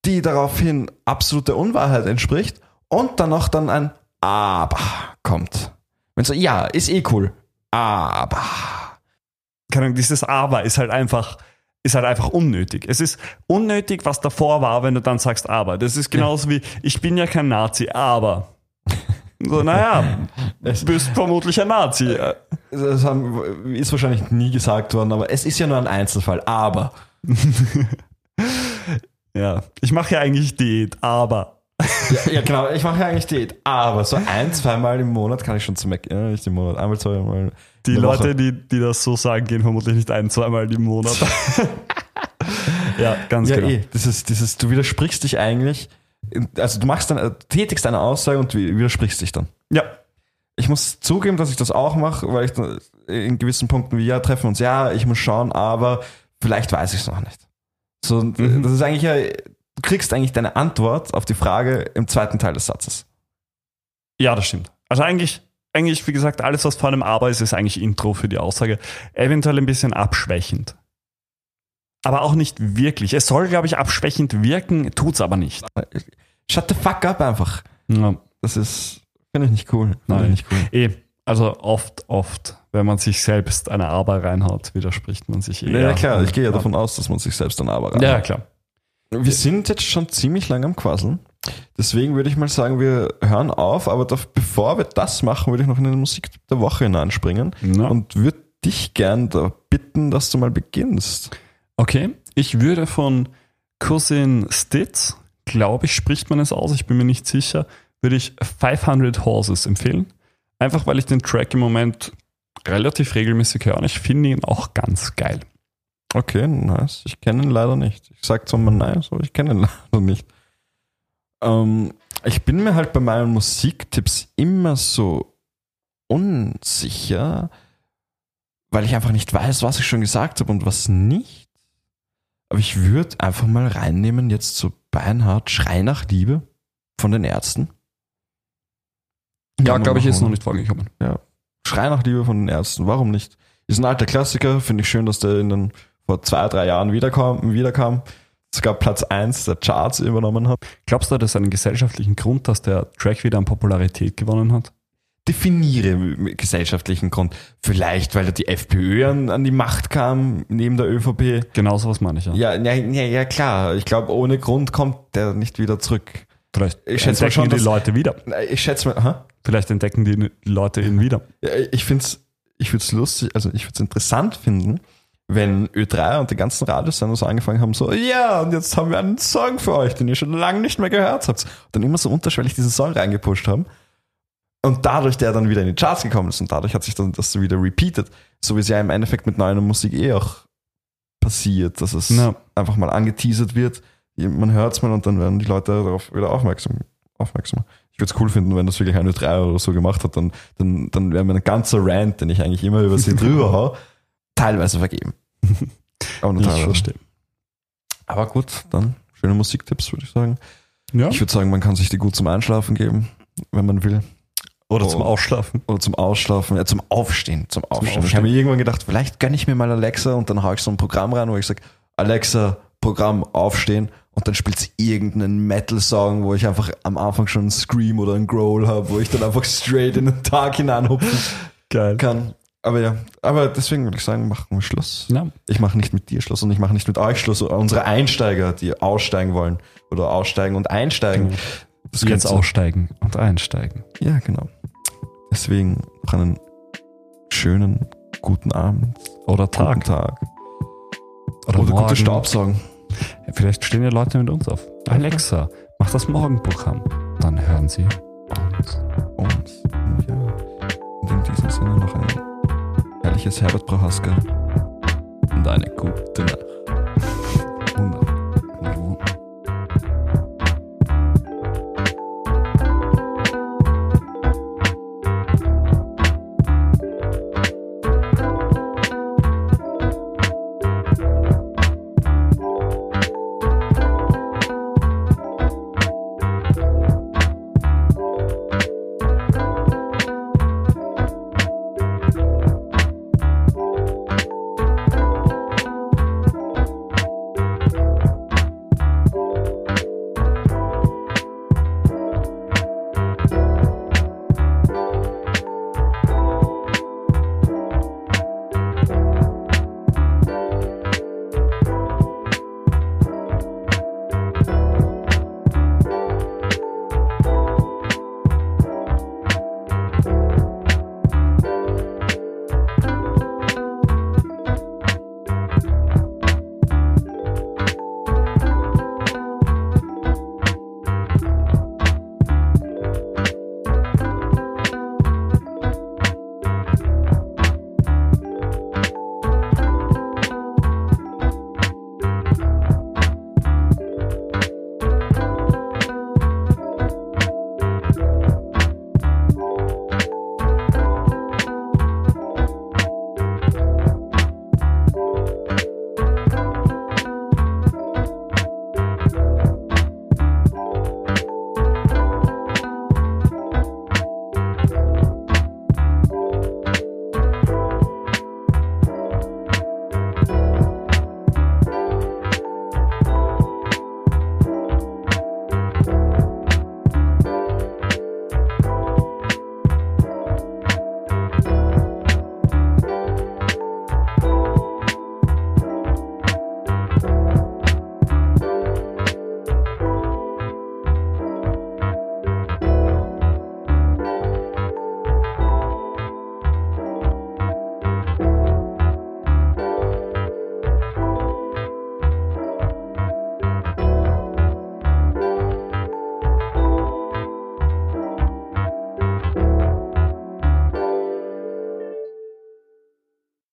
die daraufhin absolute Unwahrheit entspricht und dann noch dann ein Aber kommt. Wenn so, ja, ist eh cool, aber. Keine Ahnung, dieses Aber ist halt einfach, ist halt einfach unnötig. Es ist unnötig, was davor war, wenn du dann sagst Aber. Das ist genauso wie, ich bin ja kein Nazi, aber. So, naja, du bist vermutlich ein Nazi. Das haben, ist wahrscheinlich nie gesagt worden, aber es ist ja nur ein Einzelfall. Aber. Ja, ich mache ja eigentlich Diät, aber. Ja, ja genau, ich mache ja eigentlich Diät. Aber so ein, zweimal im Monat kann ich schon zu Mac. Ja, nicht im Monat, einmal, zweimal. Die Leute, Woche. die, die das so sagen, gehen vermutlich nicht ein, zweimal im Monat. ja, ganz Ja, genau. eh. Dieses, dieses, du widersprichst dich eigentlich. Also du machst dann, äh, tätigst eine Aussage und wi- widersprichst dich dann. Ja, Ich muss zugeben, dass ich das auch mache, weil ich dann in gewissen Punkten wie ja treffen uns, ja, ich muss schauen, aber vielleicht weiß ich es noch nicht. So, Mhm. das ist eigentlich ja, du kriegst eigentlich deine Antwort auf die Frage im zweiten Teil des Satzes. ja, das stimmt. Also eigentlich, eigentlich, wie gesagt, alles, was vor einem Aber ist, ist eigentlich Intro für die Aussage. Eventuell ein bisschen abschwächend. Aber auch nicht wirklich. Es soll, glaube ich, abschwächend wirken, tut's aber nicht. Shut the fuck up einfach. Ja. Das ist, finde ich nicht cool. Nein. ich nicht cool. Eh, also oft, oft, wenn man sich selbst eine Aber reinhaut, widerspricht man sich eher. Ja, klar, ich gehe ja davon aus, dass man sich selbst dann aber Ja, klar. Wir sind jetzt schon ziemlich lang am Quasseln. Deswegen würde ich mal sagen, wir hören auf, aber da, bevor wir das machen, würde ich noch in den Musik der Woche hineinspringen Ja. und würde dich gern da bitten, dass du mal beginnst. Okay, ich würde von Cousin Stitz, glaube ich, spricht man es aus, ich bin mir nicht sicher, würde ich 500 Horses empfehlen. Einfach weil ich den Track im Moment relativ regelmäßig höre und ich finde ihn auch ganz geil. Okay, nice. Ich kenne ihn leider nicht. Ich sage zwar mal nice, aber ich kenne ihn leider nicht. Ähm, ich bin mir halt bei meinen Musiktipps immer so unsicher, weil ich einfach nicht weiß, was ich schon gesagt habe und was nicht. Aber ich würde einfach mal reinnehmen, jetzt so Beinhard, Schrei nach Liebe von den Ärzten. Ja, glaube ich, ist noch nicht vorgekommen. Schrei nach Liebe von den Ärzten. Warum nicht? Ist ein alter Klassiker. Finde ich schön, dass der in den vor zwei, drei Jahren wiederkam. wiederkam. Sogar Platz 1 der Charts übernommen hat. Glaubst du, das ist einen gesellschaftlichen Grund, dass der Track wieder an Popularität gewonnen hat? Definiere gesellschaftlichen Grund. Vielleicht, weil da die FPÖ an, an die Macht kam, neben der ÖVP. Genau so was meine ich, ja. Ja, ja, ja, klar. Ich glaube, ohne Grund kommt der nicht wieder zurück. Vielleicht Ich schätze entdecken schon, die dass- Leute wieder. Ich schätze mal, aha. Vielleicht entdecken die Leute ihn wieder. Ja, ich finde es ich find's lustig, also ich würde es interessant finden, wenn Ö3 und die ganzen Radiosender so angefangen haben, so, ja, und jetzt haben wir einen Song für euch, den ihr schon lange nicht mehr gehört habt. Und dann immer so unterschwellig diesen Song reingepusht haben. Und dadurch der dann wieder in die Charts gekommen ist und dadurch hat sich dann das wieder repeated. So wie es ja im Endeffekt mit neuer Musik eh auch passiert, dass es Ja. einfach mal angeteasert wird, man hört es mal und dann werden die Leute darauf wieder aufmerksam. aufmerksam. Ich würde es cool finden, wenn das wirklich eine 3 oder so gemacht hat, dann, dann, dann wäre mir ein ganzer Rant, den ich eigentlich immer über sie drüber hau, teilweise vergeben. Aber nur Ich teilweise. verstehe. Aber gut, dann schöne Musiktipps, würde ich sagen. Ja. Ich würde sagen, man kann sich die gut zum Einschlafen geben, wenn man will. Oder Oh. zum Ausschlafen. Oder zum Ausschlafen, ja, zum Aufstehen. Zum Aufstehen. Ich Aufstehen. habe mir irgendwann gedacht, vielleicht gönne ich mir mal Alexa und dann haue ich so ein Programm rein, wo ich sage, Alexa, Programm aufstehen und dann spielt sie irgendeinen Metal-Song, wo ich einfach am Anfang schon einen Scream oder einen Growl habe, wo ich dann einfach straight in den Tag hineinhupfen Geil. kann. Aber ja, aber deswegen würde ich sagen, machen wir Schluss. Ja. Ich mache nicht mit dir Schluss und ich mache nicht mit euch Schluss. Unsere Einsteiger, die aussteigen wollen oder aussteigen und einsteigen. Das Jetzt ihr- aussteigen und einsteigen. Ja, genau. Deswegen noch einen schönen guten Abend, Oder guten Tag. Tag Oder, oder, gute Staubsaugen. Vielleicht stehen ja Leute mit uns auf. Alexa, mach das Morgenprogramm. Dann hören sie uns. Und ja, und in diesem Sinne noch ein herrliches Herbert Prohaska und eine gute Nacht. Wunderbar.